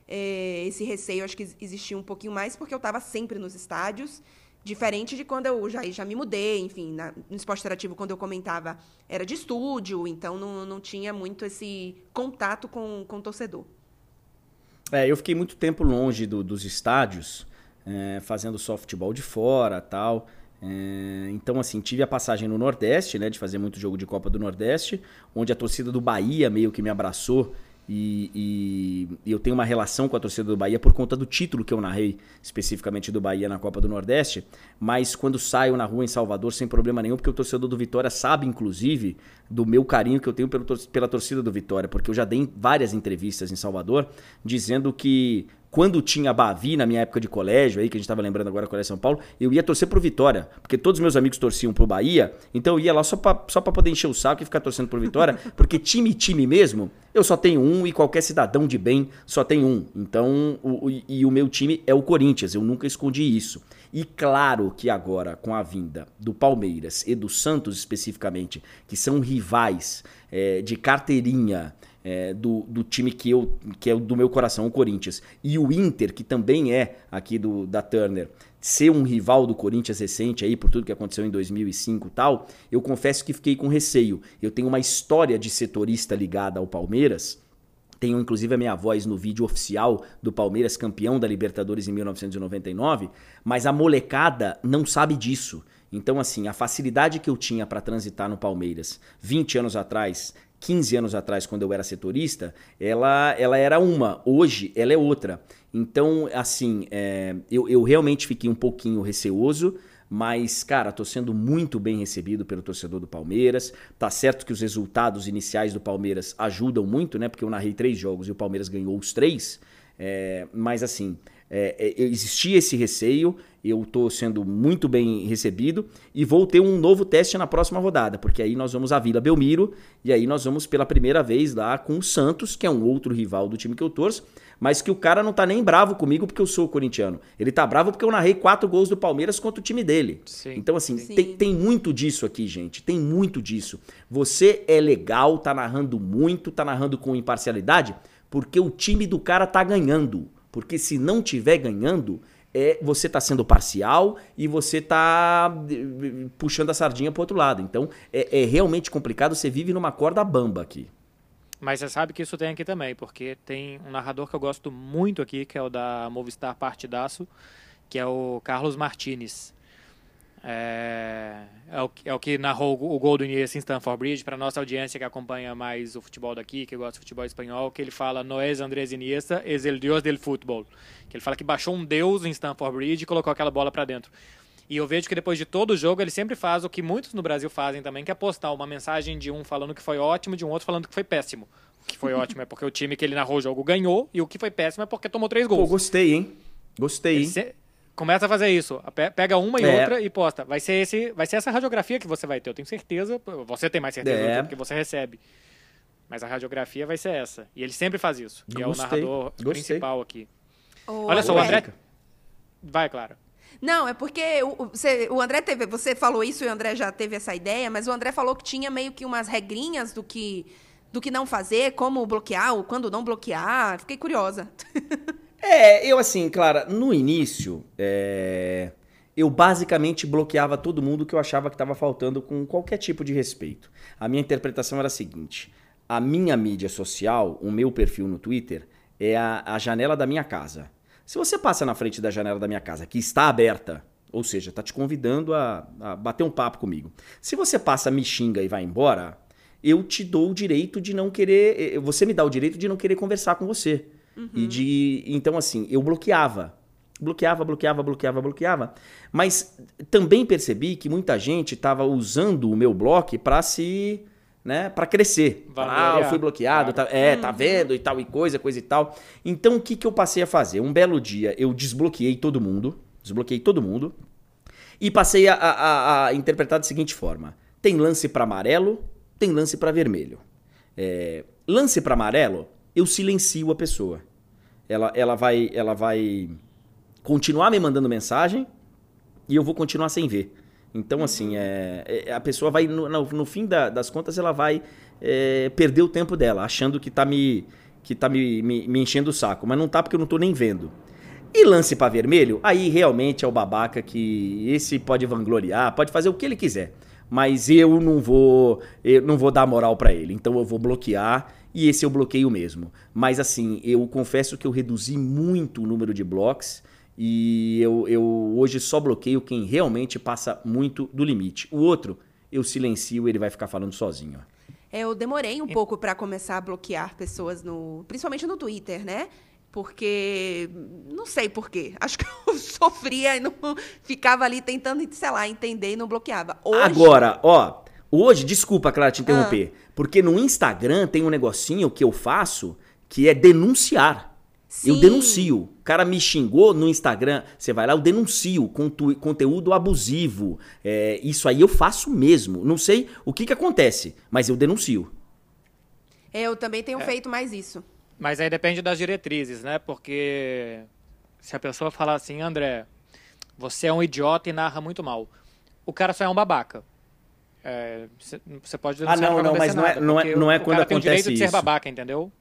é, esse receio acho que existia um pouquinho mais, porque eu estava sempre nos estádios, diferente de quando eu já, já me mudei, enfim, na, no esporte interativo, quando eu comentava, era de estúdio, então não, não tinha muito esse contato com, com o torcedor. É, eu fiquei muito tempo longe do, dos estádios, é, fazendo softball de fora tal. É, então, assim, tive a passagem no Nordeste, né, de fazer muito jogo de Copa do Nordeste, onde a torcida do Bahia meio que me abraçou e, e, e, eu tenho uma relação com a torcida do Bahia por conta do título que eu narrei, especificamente do Bahia na Copa do Nordeste. Mas quando saio na rua em Salvador, sem problema nenhum, porque o torcedor do Vitória sabe, inclusive, do meu carinho que eu tenho pelo, pela torcida do Vitória, porque eu já dei várias entrevistas em Salvador dizendo que quando tinha Bavi na minha época de colégio, aí que a gente estava lembrando agora Colégio São Paulo, eu ia torcer pro Vitória, porque todos os meus amigos torciam pro Bahia, então eu ia lá só para só pra poder encher o saco e ficar torcendo pro Vitória, porque time time mesmo, eu só tenho um e qualquer cidadão de bem só tem um. Então, o, o, e o meu time é o Corinthians, eu nunca escondi isso. E claro que agora, com a vinda do Palmeiras e do Santos especificamente, que são rivais é, de carteirinha, é, do, do time que, eu, que é do meu coração, o Corinthians, e o Inter, que também é aqui do da Turner, ser um rival do Corinthians recente aí, por tudo que aconteceu em 2005 e tal, eu confesso que fiquei com receio. Eu tenho uma história de setorista ligada ao Palmeiras, tenho inclusive a minha voz no vídeo oficial do Palmeiras campeão da Libertadores em 1999, mas a molecada não sabe disso. Então, assim, a facilidade que eu tinha para transitar no Palmeiras 20 anos atrás 15 anos atrás, quando eu era setorista, ela, ela era uma. Hoje, ela é outra. Então, assim, é, eu, eu realmente fiquei um pouquinho receoso, mas, cara, tô sendo muito bem recebido pelo torcedor do Palmeiras. Tá certo que os resultados iniciais do Palmeiras ajudam muito, né? Porque eu narrei três jogos e o Palmeiras ganhou os três. É, mas, assim, é, é, existia esse receio, eu estou sendo muito bem recebido e vou ter um novo teste na próxima rodada, porque aí nós vamos à Vila Belmiro e aí nós vamos pela primeira vez lá com o Santos, que é um outro rival do time que eu torço, mas que o cara não tá nem bravo comigo porque eu sou corintiano. Ele tá bravo porque eu narrei quatro gols do Palmeiras contra o time dele. Sim. Então, assim, Tem, tem muito disso aqui, gente. Tem muito disso. Você é legal, tá narrando muito, tá narrando com imparcialidade, porque o time do cara tá ganhando. Porque se não tiver ganhando, é você está sendo parcial e você está eh, puxando a sardinha para outro lado. Então é, é, realmente complicado. Você vive numa corda bamba aqui. Mas você sabe que isso tem aqui também, porque tem um narrador que eu gosto muito aqui, que é o da Movistar Partidaço, que é o Carlos Martinez. É, é, o, é o que narrou o gol do Iniesta em Stamford Bridge. Para nossa audiência que acompanha mais o futebol daqui, que gosta de futebol espanhol, que ele fala no es Andrés Iniesta, es el dios del fútbol. Que ele fala que baixou um deus em Stamford Bridge e colocou aquela bola para dentro. E eu vejo que depois de todo o jogo ele sempre faz o que muitos no Brasil fazem também, que é postar uma mensagem de um falando que foi ótimo, de um outro falando que foi péssimo. O que foi ótimo é porque o time que ele narrou o jogo ganhou, e o que foi péssimo é porque tomou três gols. Pô, gostei, hein? Gostei. Ele, se... Começa a fazer isso. Pega uma e é. outra e posta. Vai ser, esse, vai ser essa radiografia que você vai ter. Eu tenho certeza. Você tem mais certeza é. porque você recebe. Mas a radiografia vai ser essa. E ele sempre faz isso. Que é o narrador Gostei. principal aqui. Oh, Olha só, o André. Vai, Clara. Não, é porque o, você, o André teve. Você falou isso e o André já teve essa ideia, mas o André falou que tinha meio que umas regrinhas do que, do que não fazer, como bloquear ou quando não bloquear. Fiquei curiosa. É, eu assim, Clara, no início, é, eu basicamente bloqueava todo mundo que eu achava que estava faltando com qualquer tipo de respeito. A minha interpretação era a seguinte: a minha mídia social, o meu perfil no Twitter, é a, a janela da minha casa. Se você passa na frente da janela da minha casa, que está aberta, ou seja, está te convidando a, a bater um papo comigo. Se você passa, me xinga e vai embora, eu te dou o direito de não querer. Você me dá o direito de não querer conversar com você. Uhum. E de. Então, assim, eu bloqueava. Bloqueava, bloqueava, bloqueava, bloqueava. Mas também percebi que muita gente estava usando o meu bloco para se. Né, para crescer. Ah, eu fui bloqueado, claro. tá, é, tá uhum. vendo e tal e coisa, coisa e tal. Então o que, que eu passei a fazer? Um belo dia eu desbloqueei todo mundo, desbloqueei todo mundo e passei a, a, a interpretar da seguinte forma: tem lance para amarelo, tem lance para vermelho. É, lance para amarelo eu silencio a pessoa. Ela, ela, vai, ela vai continuar me mandando mensagem e eu vou continuar sem ver. Então, assim, é, é, a pessoa vai, no, no fim da, das contas, ela vai é, perder o tempo dela, achando que tá me, que tá me, me, me enchendo o saco. Mas não tá porque eu não tô nem vendo. E lance para vermelho, aí realmente é o babaca que esse pode vangloriar, pode fazer o que ele quiser. Mas eu não vou, eu não vou dar moral para ele. Então eu vou bloquear e esse eu bloqueio mesmo. Mas assim, eu confesso que eu reduzi muito o número de blocos e eu, eu hoje só bloqueio quem realmente passa muito do limite. O outro, eu silencio e ele vai ficar falando sozinho. É, eu demorei um pouco para começar a bloquear pessoas no, principalmente no Twitter, né? Porque não sei por quê. Acho que eu sofria e não ficava ali tentando, sei lá, entender e não bloqueava. Hoje... Agora, ó, hoje, desculpa, Clara, te interromper, ah. Porque no Instagram tem um negocinho que eu faço que é denunciar. Sim. Eu denuncio. O cara me xingou no Instagram, você vai lá, eu denuncio conteúdo abusivo. É, isso aí eu faço mesmo. Não sei o que, que acontece, mas eu denuncio. Eu também tenho é. feito mais isso. Mas aí depende das diretrizes, né? Porque se a pessoa falar assim, André, você é um idiota e narra muito mal. O cara só é um babaca. É, você pode denunciar Ah, não, não, mas não é, não é, não é quando acontece isso. O cara tem o direito de ser babaca, entendeu?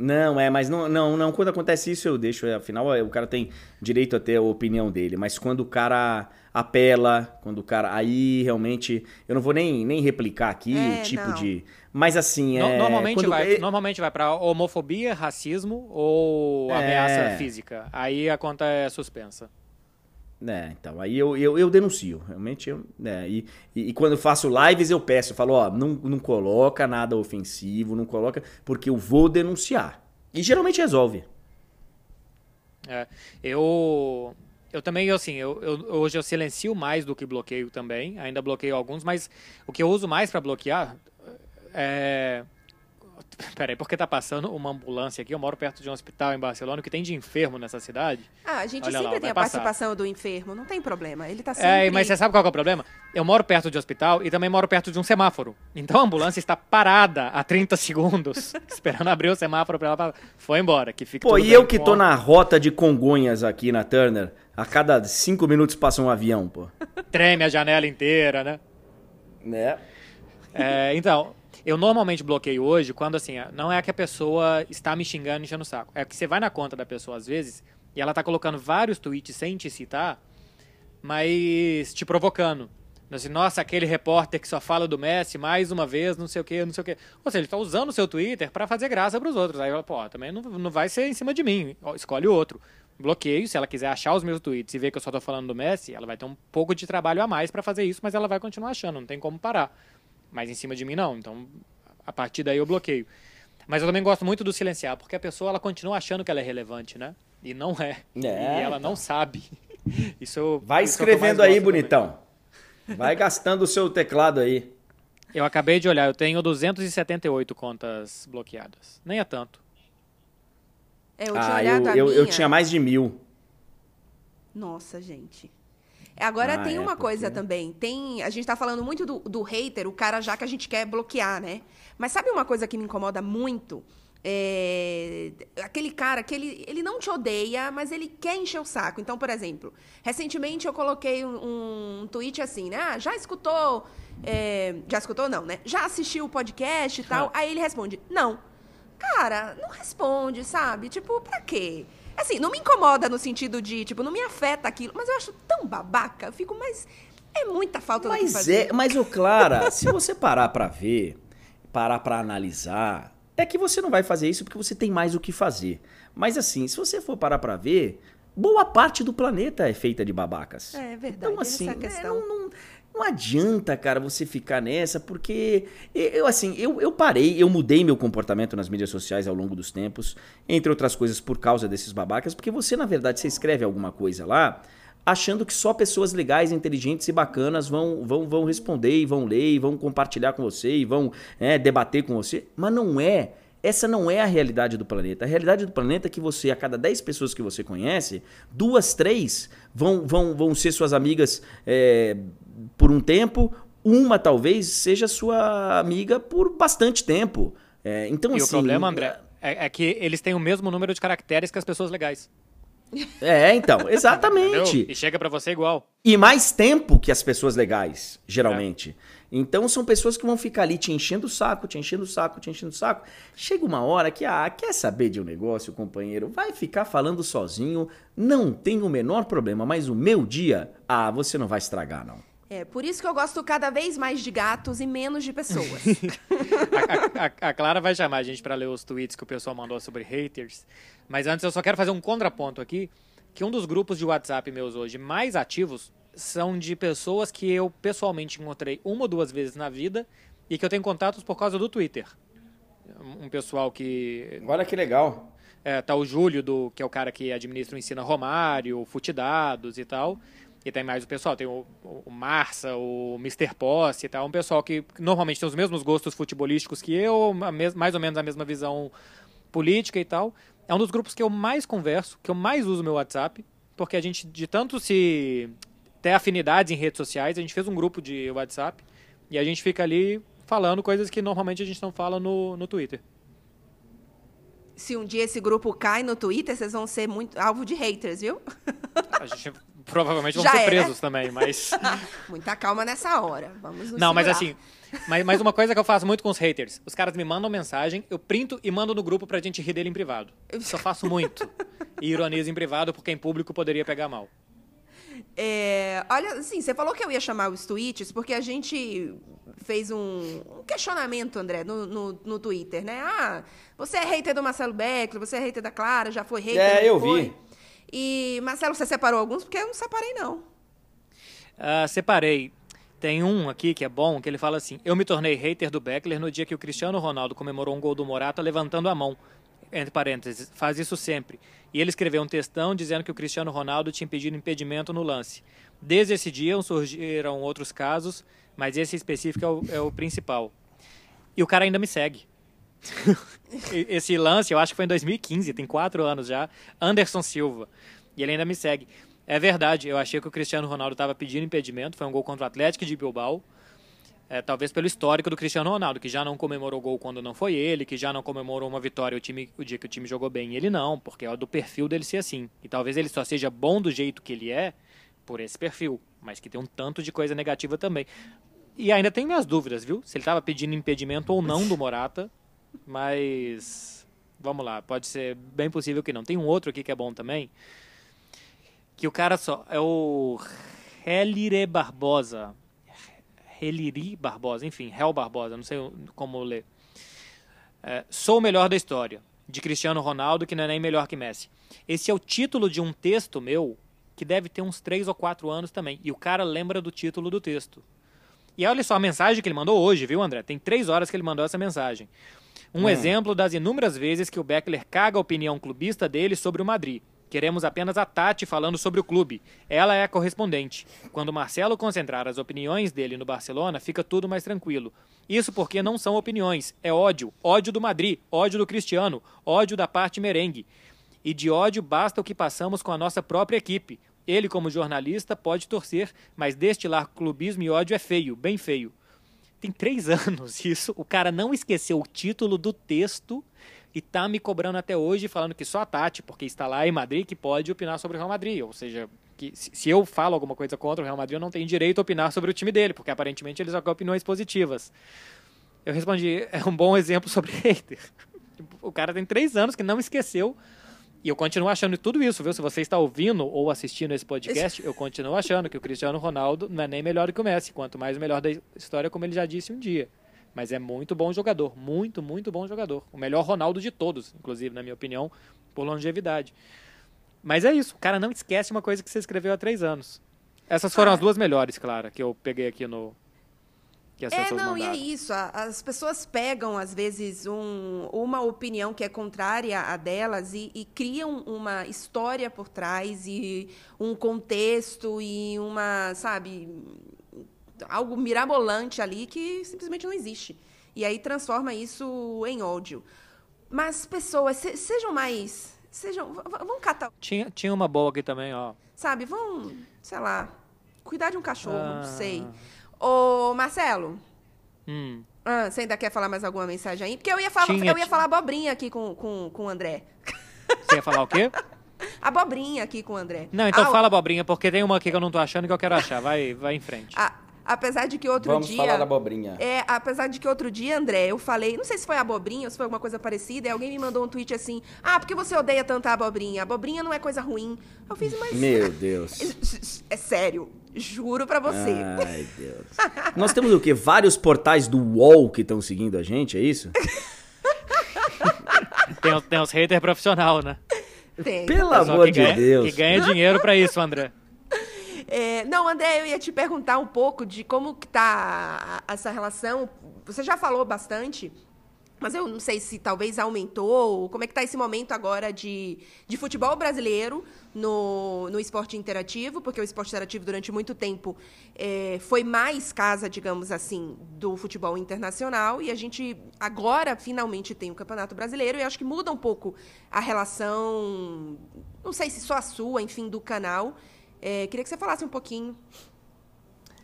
Não, é, mas não, não, não, quando acontece isso eu deixo, é, afinal é, o cara tem direito a ter a opinião dele, mas quando o cara apela, quando o cara, aí realmente, eu não vou nem, nem replicar aqui é, o tipo não. de, mas assim, é, normalmente quando... vai, normalmente vai para homofobia, racismo ou é. ameaça física, aí a conta é suspensa. É, então, aí eu, eu, eu denuncio, realmente, eu, né, e, e, e, quando eu faço lives eu peço, eu falo, ó, não, não coloca nada ofensivo, não coloca, porque eu vou denunciar. E geralmente resolve. É, eu, eu também, assim, eu, eu, hoje eu silencio mais do que bloqueio também, ainda bloqueio alguns, mas o que eu uso mais para bloquear é Peraí, porque tá passando uma ambulância aqui? Eu moro perto de um hospital em Barcelona que tem de enfermo nessa cidade. Ah, a gente Olha sempre lá, tem a passar. participação do enfermo, não tem problema. Ele tá é, sempre... É, mas você sabe qual é o problema? Eu moro perto de um hospital e também moro perto de um semáforo. Então a ambulância está parada há 30 segundos, esperando abrir o semáforo pra ela Foi embora, que fica Pô, e eu que tô na rota de Congonhas aqui na Turner, a cada 5 minutos passa um avião, pô. Treme a janela inteira, né? Né? É, então, eu normalmente bloqueio hoje quando, assim, não é que a pessoa está me xingando e enchendo o saco. É que você vai na conta da pessoa, às vezes, e ela tá colocando vários tweets sem te citar, mas te provocando. Assim, nossa, aquele repórter que só fala do Messi mais uma vez, não sei o que, não sei o que. Ou seja, ele está usando o seu Twitter para fazer graça para os outros. Aí, pô, também não, não vai ser em cima de mim. Escolhe outro. Bloqueio, se ela quiser achar os meus tweets e ver que eu só estou falando do Messi, ela vai ter um pouco de trabalho a mais para fazer isso, mas ela vai continuar achando, não tem como parar. Mas em cima de mim, não. Então, a partir daí eu bloqueio. Mas eu também gosto muito do silenciar, porque a pessoa ela continua achando que ela é relevante, né? E não é. é e ela não sabe. Isso Vai isso escrevendo aí, bonitão. Também. Vai gastando o seu teclado aí. Eu acabei de olhar, eu tenho 278 contas bloqueadas. Nem é tanto. É, eu tinha ah, eu, eu, eu, tinha mais de mil. Nossa, gente. Agora ah, tem uma é coisa porque... também. Tem, a gente tá falando muito do, do hater, o cara já que a gente quer bloquear, né? Mas sabe uma coisa que me incomoda muito? É, aquele cara que ele, ele não te odeia, mas ele quer encher o saco. Então, por exemplo, recentemente eu coloquei um, um tweet assim, né? Ah, já escutou? É, já escutou, não, né? Já assistiu o podcast e tal? Aí ele responde, não. Cara, não responde, sabe? Tipo, pra quê? Assim, não me incomoda no sentido de, tipo, não me afeta aquilo, mas eu acho tão babaca, eu fico, mas é muita falta mas do que fazer. É, mas, ô Clara, se você parar pra ver, parar pra analisar, é que você não vai fazer isso porque você tem mais o que fazer. Mas assim, se você for parar pra ver, boa parte do planeta é feita de babacas. É verdade. Então, assim, essa é, questão. É, não, não, não adianta, cara, você ficar nessa, porque eu assim, eu, eu parei, eu mudei meu comportamento nas mídias sociais ao longo dos tempos, entre outras coisas por causa desses babacas, porque você, na verdade, você escreve alguma coisa lá, achando que só pessoas legais, inteligentes e bacanas vão, vão, vão responder e vão ler e vão compartilhar com você e vão é, debater com você, mas não é. Essa não é a realidade do planeta. A realidade do planeta é que você, a cada 10 pessoas que você conhece, duas, três vão, vão, vão ser suas amigas é, por um tempo, uma talvez seja sua amiga por bastante tempo. É, então, e assim, o problema, André, é, é, que eles têm o mesmo número de caracteres que as pessoas legais. É, então, exatamente. Entendeu? E chega pra você igual. E mais tempo que as pessoas legais, geralmente. Então são pessoas que vão ficar ali te enchendo o saco, te enchendo o saco, te enchendo o saco. Chega uma hora que, ah, quer saber de um negócio, companheiro? Vai ficar falando sozinho, não tem o menor problema, mas o meu dia, ah, você não vai estragar, não. É, por isso que eu gosto cada vez mais de gatos e menos de pessoas. A, a- a Clara vai chamar a gente pra ler os tweets que o pessoal mandou sobre haters. Mas antes eu só quero fazer um contraponto aqui, que um dos grupos de WhatsApp meus hoje mais ativos são de pessoas que eu pessoalmente encontrei uma ou duas vezes na vida e que eu tenho contatos por causa do Twitter. Um pessoal que Olha que legal. é, tá o Júlio, do, que é o cara que administra o Ensina Romário, o Futidados e tal. E tem mais o pessoal, tem o, o Marça, o Mr. Posse e tal. Um pessoal que normalmente tem os mesmos gostos futebolísticos que eu, mes- mais ou menos a mesma visão política e tal. É um dos grupos que eu mais converso, que eu mais uso meu WhatsApp, porque a gente, de tanto se ter afinidades em redes sociais, a gente fez um grupo de WhatsApp e a gente fica ali falando coisas que normalmente a gente não fala no, no Twitter. Se um dia esse grupo cai no Twitter, vocês vão ser muito alvo de haters, viu? A gente provavelmente vão ser presos também, mas. Muita calma nessa hora. Vamos nos Não, mas segurar. assim. Mas, mas uma coisa que eu faço muito com os haters: os caras me mandam mensagem, eu printo e mando no grupo pra gente rir dele em privado. Isso eu faço muito. E ironizo em privado porque em público poderia pegar mal. É, olha, assim, você falou que eu ia chamar os tweets porque a gente fez um, um questionamento, André, no, no, no Twitter, né? Ah, você é hater do Marcelo Beckler, você é hater da Clara, já foi hater, É, eu foi? vi. E, Marcelo, você separou alguns? Porque eu não separei, não. Ah, separei. Tem um aqui que é bom, que ele fala assim: Eu me tornei hater do Beckler no dia que o Cristiano Ronaldo comemorou um gol do Morata levantando a mão. Entre parênteses, faz isso sempre. E ele escreveu um textão dizendo que o Cristiano Ronaldo tinha pedido impedimento no lance. Desde esse dia surgiram outros casos, mas esse específico é o, é o principal. E o cara ainda me segue. Esse lance, eu acho que foi em 2015, tem quatro anos já. Anderson Silva. E ele ainda me segue. É verdade, eu achei que o Cristiano Ronaldo estava pedindo impedimento. Foi um gol contra o Atlético de Bilbao. É, talvez pelo histórico do Cristiano Ronaldo, que já não comemorou gol quando não foi ele, que já não comemorou uma vitória o, time, o dia que o time jogou bem. E ele não, porque é do perfil dele ser assim. E talvez ele só seja bom do jeito que ele é por esse perfil, mas que tem um tanto de coisa negativa também. E ainda tem minhas dúvidas, viu? Se ele estava pedindo impedimento ou não do Morata, mas vamos lá, pode ser bem possível que não. Tem um outro aqui que é bom também, que o cara só é o Helire Barbosa. Heliri Barbosa, enfim, Hel Barbosa, não sei como ler. É, Sou o melhor da história, de Cristiano Ronaldo, que não é nem melhor que Messi. Esse é o título de um texto meu, que deve ter uns 3 ou 4 anos também. E o cara lembra do título do texto. E olha só a mensagem que ele mandou hoje, viu, André? Tem três horas que ele mandou essa mensagem. Um exemplo das inúmeras vezes que o Beckler caga a opinião clubista dele sobre o Madrid. Queremos apenas a Tati falando sobre o clube. Ela é a correspondente. Quando Marcelo concentrar as opiniões dele no Barcelona, fica tudo mais tranquilo. Isso porque não são opiniões, é ódio. Ódio do Madrid, ódio do Cristiano, ódio da parte merengue. E de ódio basta o que passamos com a nossa própria equipe. Ele, como jornalista, pode torcer, mas destilar clubismo e ódio é feio, bem feio. Tem três anos isso. O cara não esqueceu o título do texto e tá me cobrando até hoje, falando que só a Tati, porque está lá em Madrid, que pode opinar sobre o Real Madrid. Ou seja, que se eu falo alguma coisa contra o Real Madrid, eu não tenho direito a opinar sobre o time dele, porque aparentemente ele só quer opiniões positivas. Eu respondi, é um bom exemplo sobre hater. O cara tem três anos que não esqueceu. E eu continuo achando tudo isso, viu? Se você está ouvindo ou assistindo esse podcast, eu continuo achando que o Cristiano Ronaldo não é nem melhor do que o Messi, quanto mais o melhor da história, como ele já disse um dia. Mas é muito bom jogador, muito, muito bom jogador. O melhor Ronaldo de todos, inclusive, na minha opinião, por longevidade. Mas é isso, o cara não esquece uma coisa que você escreveu há três anos. Essas foram Ah. as duas melhores, Clara, que eu peguei aqui no. Que as É, não, e é mandaram. isso. As pessoas pegam, às vezes, um- uma opinião que é contrária à delas e, e criam uma história por trás e um contexto e uma, sabe, algo mirabolante ali que simplesmente não existe. E aí transforma isso em ódio. Mas pessoas, se- sejam mais. Sejam. Vão catar. Tinha, tinha uma boa aqui também, ó. Sabe, vão, sei lá, cuidar de um cachorro, Ah. não sei. Ô, Marcelo. Hum. Ah, você ainda quer falar mais alguma mensagem aí? Porque eu ia falar, Tinha, eu ia falar abobrinha aqui com, com, com o André. Você ia falar o quê? abobrinha aqui com o André. Não, então Ah, fala abobrinha, porque tem uma aqui que eu não tô achando que eu quero achar. Vai, vai em frente. a- apesar de que outro Vamos dia. falar da abobrinha. É, apesar de que outro dia, André, eu falei, não sei se foi abobrinha ou se foi alguma coisa parecida, e alguém me mandou um tweet assim: Ah, porque você odeia tanto a abobrinha? Abobrinha não é coisa ruim. Eu fiz, mas. Meu Deus. É sério, juro pra você. Ai, Deus. Nós temos o quê? Vários portais do UOL que estão seguindo a gente, é isso? Tem, tem os haters profissional, né? Tem. Pelo Pessoal amor de ganha, Deus. Que ganha dinheiro pra isso, André. É, não, André, eu ia te perguntar um pouco de como que tá essa relação. Você já falou bastante, mas eu não sei se talvez aumentou. Como é que tá esse momento agora de, de futebol brasileiro no, no esporte interativo? Porque o esporte interativo, durante muito tempo, é, foi mais casa, digamos assim, do futebol internacional. E a gente agora, finalmente, tem o Campeonato Brasileiro. E acho que muda um pouco a relação, não sei se só a sua, enfim, do canal. É, queria que você falasse um pouquinho.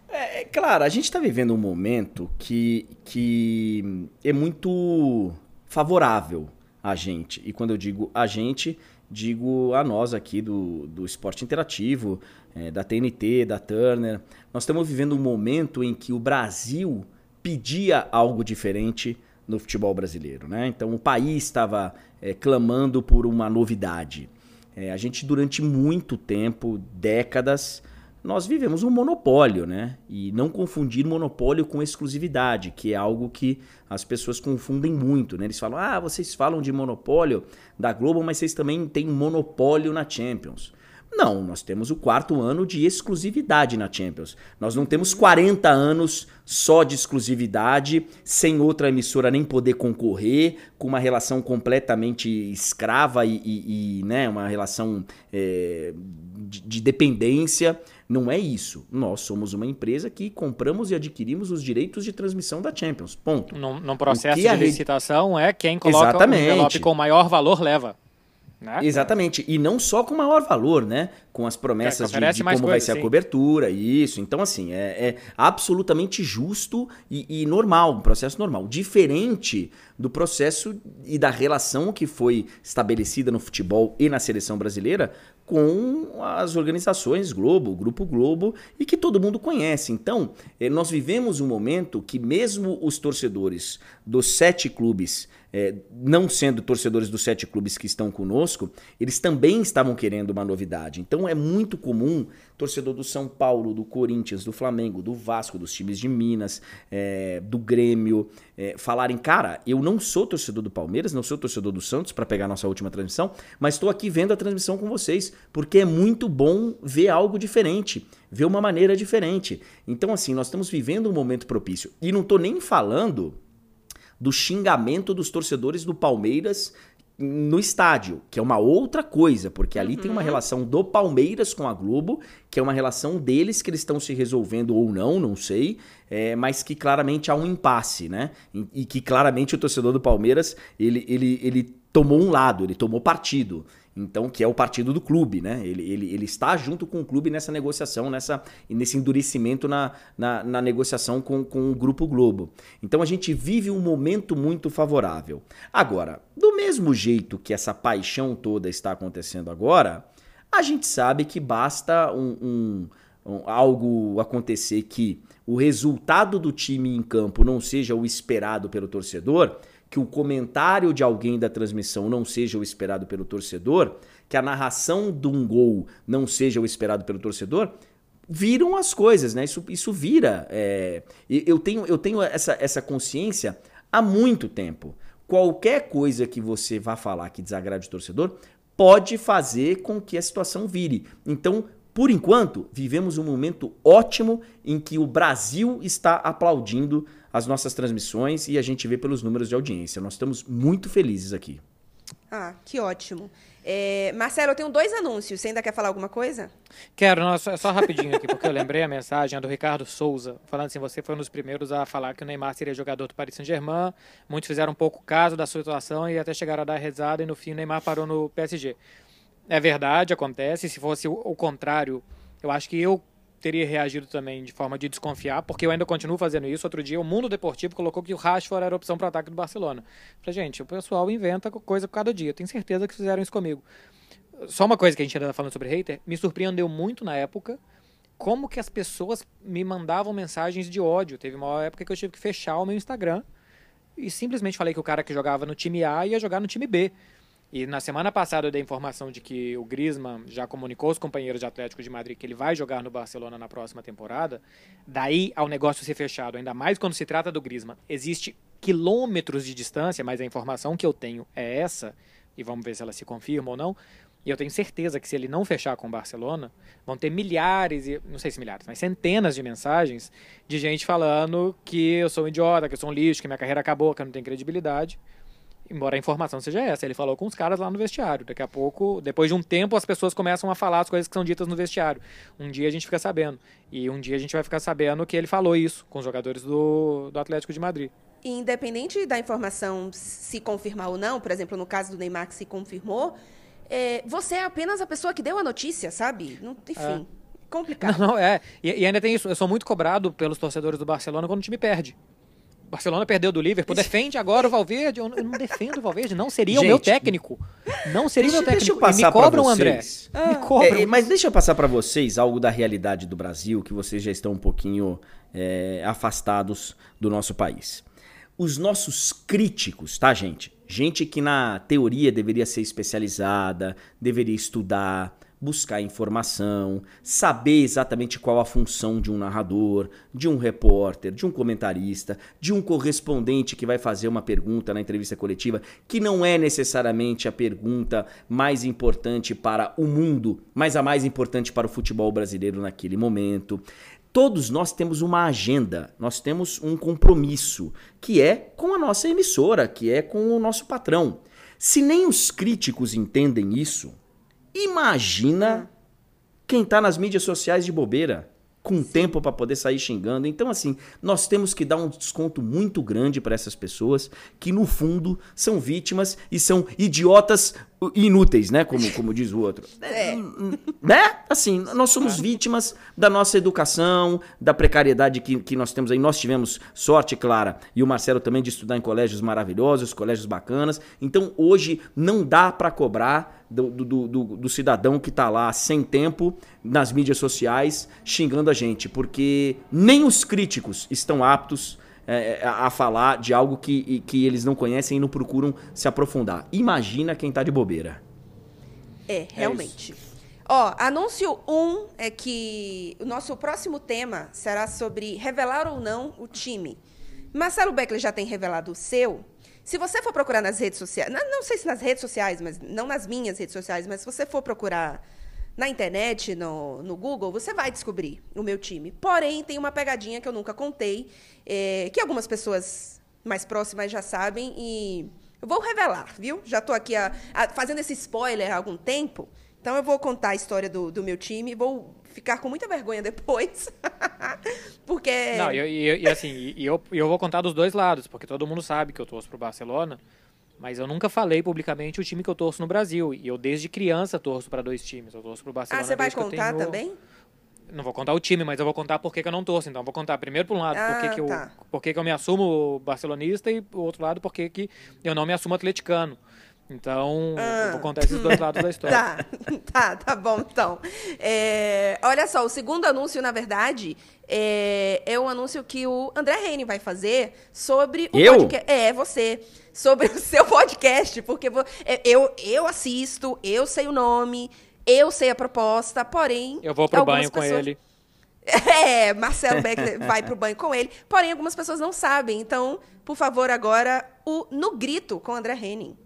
É, é claro, a gente está vivendo um momento que, que é muito favorável a gente. E quando eu digo a gente, digo a nós aqui do, do esporte interativo, é, da TNT, da Turner. Nós estamos vivendo um momento em que o Brasil pedia algo diferente no futebol brasileiro. Né? Então o país estava é, clamando por uma novidade. É, a gente, durante muito tempo, décadas, nós vivemos um monopólio, né? E não confundir monopólio com exclusividade, que é algo que as pessoas confundem muito, né? Eles falam, ah, vocês falam de monopólio da Globo, mas vocês também têm monopólio na Champions. Não, nós temos o quarto ano de exclusividade na Champions. Nós não temos 40 anos só de exclusividade, sem outra emissora nem poder concorrer, com uma relação completamente escrava e, e- e, né, uma relação é, de, de dependência. Não é isso. Nós somos uma empresa que compramos e adquirimos os direitos de transmissão da Champions. Ponto. Num, num processo de licitação é quem coloca Exatamente. o envelope com maior valor leva. Né? Exatamente. E não só com maior valor, né? Com as promessas Que de, de como vai coisa, ser sim. a cobertura, isso. Então, assim, é, é absolutamente justo e, e normal, um processo normal. Diferente do processo e da relação que foi estabelecida no futebol e na seleção brasileira com as organizações Globo, Grupo Globo, e que todo mundo conhece. Então, eh, nós vivemos um momento que mesmo os torcedores dos sete clubes, eh, não sendo torcedores dos sete clubes que estão conosco, eles também estavam querendo uma novidade. Então, é muito comum torcedor do São Paulo, do Corinthians, do Flamengo, do Vasco, dos times de Minas, eh, do Grêmio, eh, falarem, cara, eu não sou torcedor do Palmeiras, não sou torcedor do Santos, para pegar nossa última transmissão, mas estou aqui vendo a transmissão com vocês, porque é muito bom ver algo diferente, ver uma maneira diferente. Então, assim, nós estamos vivendo um momento propício. E não estou nem falando do xingamento dos torcedores do Palmeiras no estádio, que é uma outra coisa, porque ali tem uma relação do Palmeiras com a Globo, que é uma relação deles que eles estão se resolvendo ou não, não sei, é, mas que claramente há um impasse, né? E, e que claramente o torcedor do Palmeiras ele, ele, ele tomou um lado, ele tomou partido. Então, que é o partido do clube, né? Ele, ele, ele está junto com o clube nessa negociação, nessa, nesse endurecimento na, na, na negociação com, com o Grupo Globo. Então, a gente vive um momento muito favorável. Agora, do mesmo jeito que essa paixão toda está acontecendo agora, a gente sabe que basta um, um- um- algo acontecer que o resultado do time em campo não seja o esperado pelo torcedor, que o comentário de alguém da transmissão não seja o esperado pelo torcedor, que a narração de um gol não seja o esperado pelo torcedor, viram as coisas, né? Isso, isso vira. é, Eu tenho, eu tenho essa, essa consciência há muito tempo. Qualquer coisa que você vá falar que desagrade o torcedor pode fazer com que a situação vire. Então, por enquanto, vivemos um momento ótimo em que o Brasil está aplaudindo as nossas transmissões e a gente vê pelos números de audiência. Nós estamos muito felizes aqui. Ah, que ótimo. É, Marcelo, eu tenho dois anúncios. Você ainda quer falar alguma coisa? Quero, não, só, só rapidinho aqui, porque eu lembrei a mensagem do Ricardo Souza, falando assim, você foi um dos primeiros a falar que o Neymar seria jogador do Paris Saint-Germain, muitos fizeram um pouco caso da sua situação e até chegaram a dar rezada e no fim o Neymar parou no PSG. É verdade, acontece, se fosse o, o contrário, eu acho que eu teria reagido também de forma de desconfiar, porque eu ainda continuo fazendo isso. Outro dia o Mundo Deportivo colocou que o Rashford era opção para ataque do Barcelona. Falei, gente, o pessoal inventa coisa cada dia, tenho certeza que fizeram isso comigo. só uma coisa que a gente ainda tá falando sobre hater, me surpreendeu muito na época como que as pessoas me mandavam mensagens de ódio. Teve uma época que eu tive que fechar o meu Instagram e simplesmente falei que o cara que jogava no time A ia jogar no time B. E na semana passada eu dei informação de que o Griezmann já comunicou aos companheiros de Atlético de Madrid que ele vai jogar no Barcelona na próxima temporada. Daí ao negócio ser fechado, ainda mais quando se trata do Griezmann, existe quilômetros de distância, mas a informação que eu tenho é essa, e vamos ver se ela se confirma ou não. E eu tenho certeza que se ele não fechar com o Barcelona, vão ter milhares, e não sei se milhares, mas centenas de mensagens de gente falando que eu sou um idiota, que eu sou um lixo, que minha carreira acabou, que eu não tenho credibilidade. Embora a informação seja essa, ele falou com os caras lá no vestiário. Daqui a pouco, depois de um tempo, as pessoas começam a falar as coisas que são ditas no vestiário. Um dia a gente fica sabendo. E um dia a gente vai ficar sabendo que ele falou isso com os jogadores do, do Atlético de Madrid. Independente da informação se confirmar ou não, por exemplo, no caso do Neymar que se confirmou, é, você é apenas a pessoa que deu a notícia, sabe? Não, enfim, é. complicado. Não, não, é. E, e, ainda tem isso. Eu sou muito cobrado pelos torcedores do Barcelona quando o time perde. Barcelona perdeu do Liverpool, defende agora o Valverde. Eu não defendo o Valverde, não seria Gente, o meu técnico. Não seria o meu técnico. Deixa eu passar e me cobram, vocês. André. Ah. Me cobram. É, mas deixa eu passar para vocês algo da realidade do Brasil, que vocês já estão um pouquinho é, afastados do nosso país. Os nossos críticos, tá, gente? Gente que na teoria deveria ser especializada, deveria estudar, buscar informação, saber exatamente qual a função de um narrador, de um repórter, de um comentarista, de um correspondente que vai fazer uma pergunta na entrevista coletiva, que não é necessariamente a pergunta mais importante para o mundo, mas a mais importante para o futebol brasileiro naquele momento. Todos nós temos uma agenda, nós temos um compromisso, que é com a nossa emissora, que é com o nosso patrão. Se nem os críticos entendem isso, imagina quem está nas mídias sociais de bobeira com tempo para poder sair xingando. Então, assim, nós temos que dar um desconto muito grande para essas pessoas que, no fundo, são vítimas e são idiotas inúteis, né? Como, como diz o outro. É. Né? Assim, nós somos vítimas da nossa educação, da precariedade que, que nós temos aí. Nós tivemos sorte, Clara, e o Marcelo também, de estudar em colégios maravilhosos, colégios bacanas. Então, hoje, não dá para cobrar do, do, do, do, cidadão que está lá sem tempo nas mídias sociais xingando a gente, porque nem os críticos estão aptos é, é a falar de algo que, que eles não conhecem e não procuram se aprofundar. Imagina quem está de bobeira. É, realmente. É Ó, anúncio 1 um é que o nosso próximo tema será sobre revelar ou não o time. Marcelo Beckler já tem revelado o seu. Se você for procurar nas redes sociais, não, não, sei se nas redes sociais, mas não nas minhas redes sociais, mas se você for procurar na internet, no, no Google, você vai descobrir o meu time. Porém, tem uma pegadinha que eu nunca contei, é, que algumas pessoas mais próximas já sabem e eu vou revelar, viu? Já estou aqui a, a, fazendo esse spoiler há algum tempo. Então eu vou contar a história do, do meu time, vou ficar com muita vergonha depois. porque. Não, e, assim, eu, eu vou contar dos dois lados, porque todo mundo sabe que eu torço pro Barcelona. Mas eu nunca falei publicamente o time que eu torço no Brasil. E eu, desde criança, torço para dois times. Eu torço pro Barcelona. Ah, você vai contar tenho... também? Não vou contar o time, mas eu vou contar por que eu não torço. Então, eu vou contar primeiro, por um lado, ah, por, que, eu, tá. por que, eu me assumo barcelonista e, por outro lado, por que eu não me assumo atleticano. Então, ah. eu vou contar esses dois lados da história. Tá, tá, tá bom, então. É, olha só, o segundo anúncio, na verdade, é, é um anúncio que o André Reine vai fazer sobre o eu? podcast. É, você. Sobre o seu podcast, porque é, eu, eu assisto, eu sei o nome, eu sei a proposta, porém. Eu vou pro banho pessoas... com ele. É, Marcelo Beck vai pro banho com ele. Porém, algumas pessoas não sabem. Então, por favor, agora, o No Grito com André Henning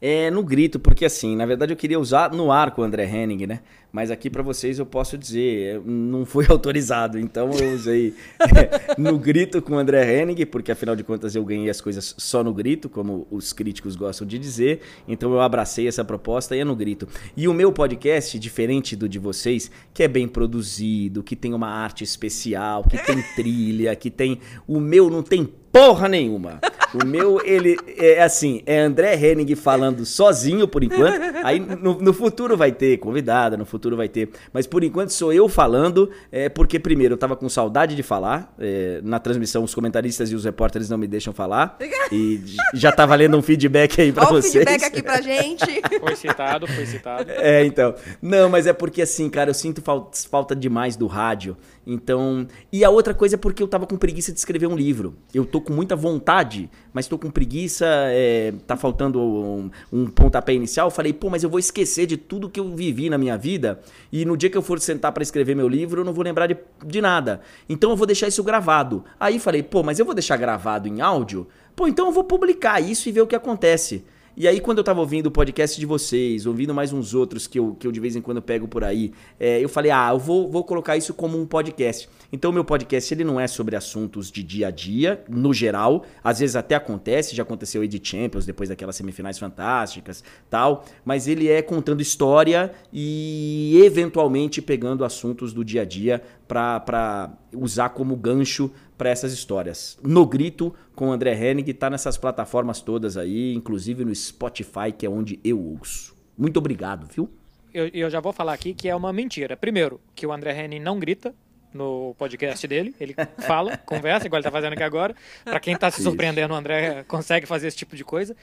é, no grito, porque assim, na verdade eu queria usar no ar com o André Henning, né? Mas aqui para vocês eu posso dizer, não foi autorizado, então eu usei é, no grito com o André Henning, porque afinal de contas eu ganhei as coisas só no grito, como os críticos gostam de dizer, então eu abracei essa proposta e é no grito. E o meu podcast, diferente do de vocês, que é bem produzido, que tem uma arte especial, que tem trilha, que tem. O meu não tem porra nenhuma. O meu, ele é assim, é André Henning falando sozinho por enquanto. Aí no, no, futuro vai ter convidada, no futuro vai ter. Mas por enquanto sou eu falando, é, porque primeiro eu tava com saudade de falar. É, na transmissão, os comentaristas e os repórteres não me deixam falar. E já tá valendo um feedback aí pra Olha vocês. feedback aqui pra gente. Foi citado, foi citado. É, então. Não, mas é porque assim, cara, eu sinto falta demais do rádio. Então. E a outra coisa é porque eu tava com preguiça de escrever um livro. Eu tô com muita vontade, mas tô com preguiça, é, tá faltando um, um pontapé inicial. Eu falei, pô, mas eu vou esquecer de tudo que eu vivi na minha vida. E no dia que eu for sentar para escrever meu livro, eu não vou lembrar de, de nada. Então eu vou deixar isso gravado. Aí falei, pô, mas eu vou deixar gravado em áudio? Pô, então eu vou publicar isso e ver o que acontece. E aí, quando eu tava ouvindo o podcast de vocês, ouvindo mais uns outros que eu, que eu de vez em quando pego por aí, é, eu falei, ah, eu vou, vou colocar isso como um podcast. Então, meu podcast, ele não é sobre assuntos de dia a dia, no geral. Às vezes até acontece, já aconteceu aí de Champions, depois daquelas semifinais fantásticas, tal. Mas ele é contando história e, eventualmente, pegando assuntos do dia a dia para usar como gancho para essas histórias. No Grito, com o André Hennig, tá nessas plataformas todas aí, inclusive no Spotify, que é onde eu ouço. Muito obrigado, viu? Eu, eu já vou falar aqui que é uma mentira. Primeiro, que o André Hennig não grita no podcast dele. Ele fala, conversa, igual ele tá fazendo aqui agora. Para quem tá se surpreendendo, o André consegue fazer esse tipo de coisa.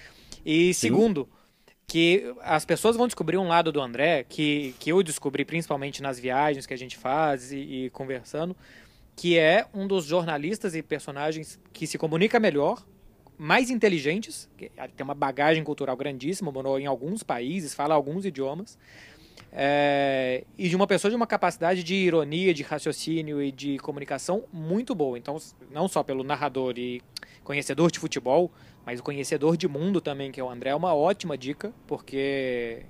E segundo, que as pessoas vão descobrir um lado do André que, que eu descobri principalmente nas viagens que a gente faz e, e conversando, que é um dos jornalistas e personagens que se comunica melhor, mais inteligentes, tem uma bagagem cultural grandíssima, morou em alguns países, fala alguns idiomas, é, e de uma pessoa de uma capacidade de ironia, de raciocínio e de comunicação muito boa. Então, não só pelo narrador e conhecedor de futebol, mas o conhecedor de mundo também, que é o André, é uma ótima dica, porque,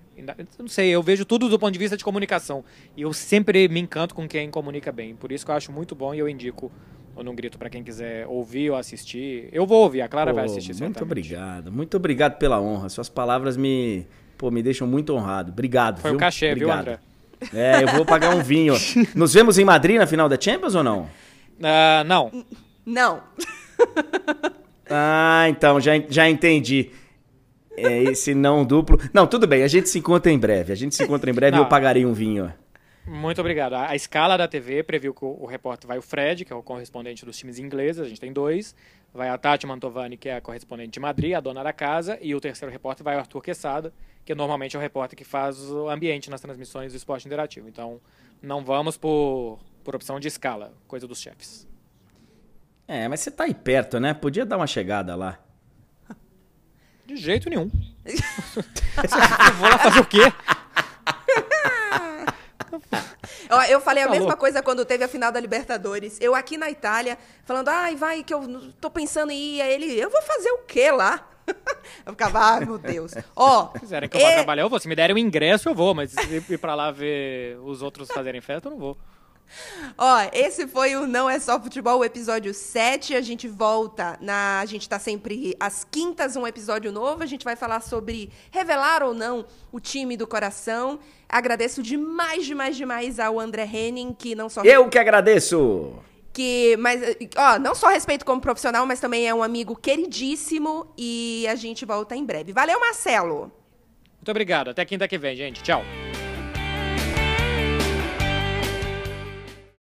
não sei, eu vejo tudo do ponto de vista de comunicação. E eu sempre me encanto com quem comunica bem. Por isso que eu acho muito bom e eu indico ou não grito para quem quiser ouvir ou assistir. Eu vou ouvir, a Clara vai assistir. Muito certamente. obrigado, muito obrigado pela honra. Suas palavras me, pô, me deixam muito honrado. Obrigado. Foi viu? o cachê, obrigado. viu, André? É, eu vou pagar um vinho. Nos vemos em Madrid na final da Champions ou não? Uh, não. Não. Ah, então, já, já entendi. É esse não duplo. Não, tudo bem, a gente se encontra em breve. A gente se encontra em breve e eu pagarei um vinho. Muito obrigado. A, a escala da TV previu que o, o, repórter vai o Fred, que é o correspondente dos times ingleses, a gente tem dois. Vai a Tati Mantovani, que é a correspondente de Madrid, a dona da casa. E o terceiro repórter vai o Arthur Quesada, que normalmente é o repórter que faz o ambiente nas transmissões do esporte interativo. Então, não vamos por, por opção de escala, coisa dos chefes. É, mas você tá aí perto, né? Podia dar uma chegada lá. De jeito nenhum. eu vou lá fazer o quê? Eu falei a mesma coisa quando teve a final da Libertadores. Eu aqui na Itália, falando, ai, vai, que eu tô pensando em ir. Aí ele, eu vou fazer o quê lá? Eu ficava, ai meu Deus. Ó. Se quiserem que eu vá trabalhar, eu vou. Se me derem um ingresso, eu vou. Mas se ir pra lá ver os outros fazerem festa, eu não vou. Ó, esse foi o Não é Só Futebol, o episódio 7. A gente volta na. A gente tá sempre às quintas, um episódio novo. A gente vai falar sobre revelar ou não o time do coração. Agradeço demais, demais, demais ao André Henning, que não só. Eu que agradeço! Que, mas, ó, não só respeito como profissional, mas também é um amigo queridíssimo. E a gente volta em breve. Valeu, Marcelo! Muito obrigado. Até quinta que vem, gente. Tchau.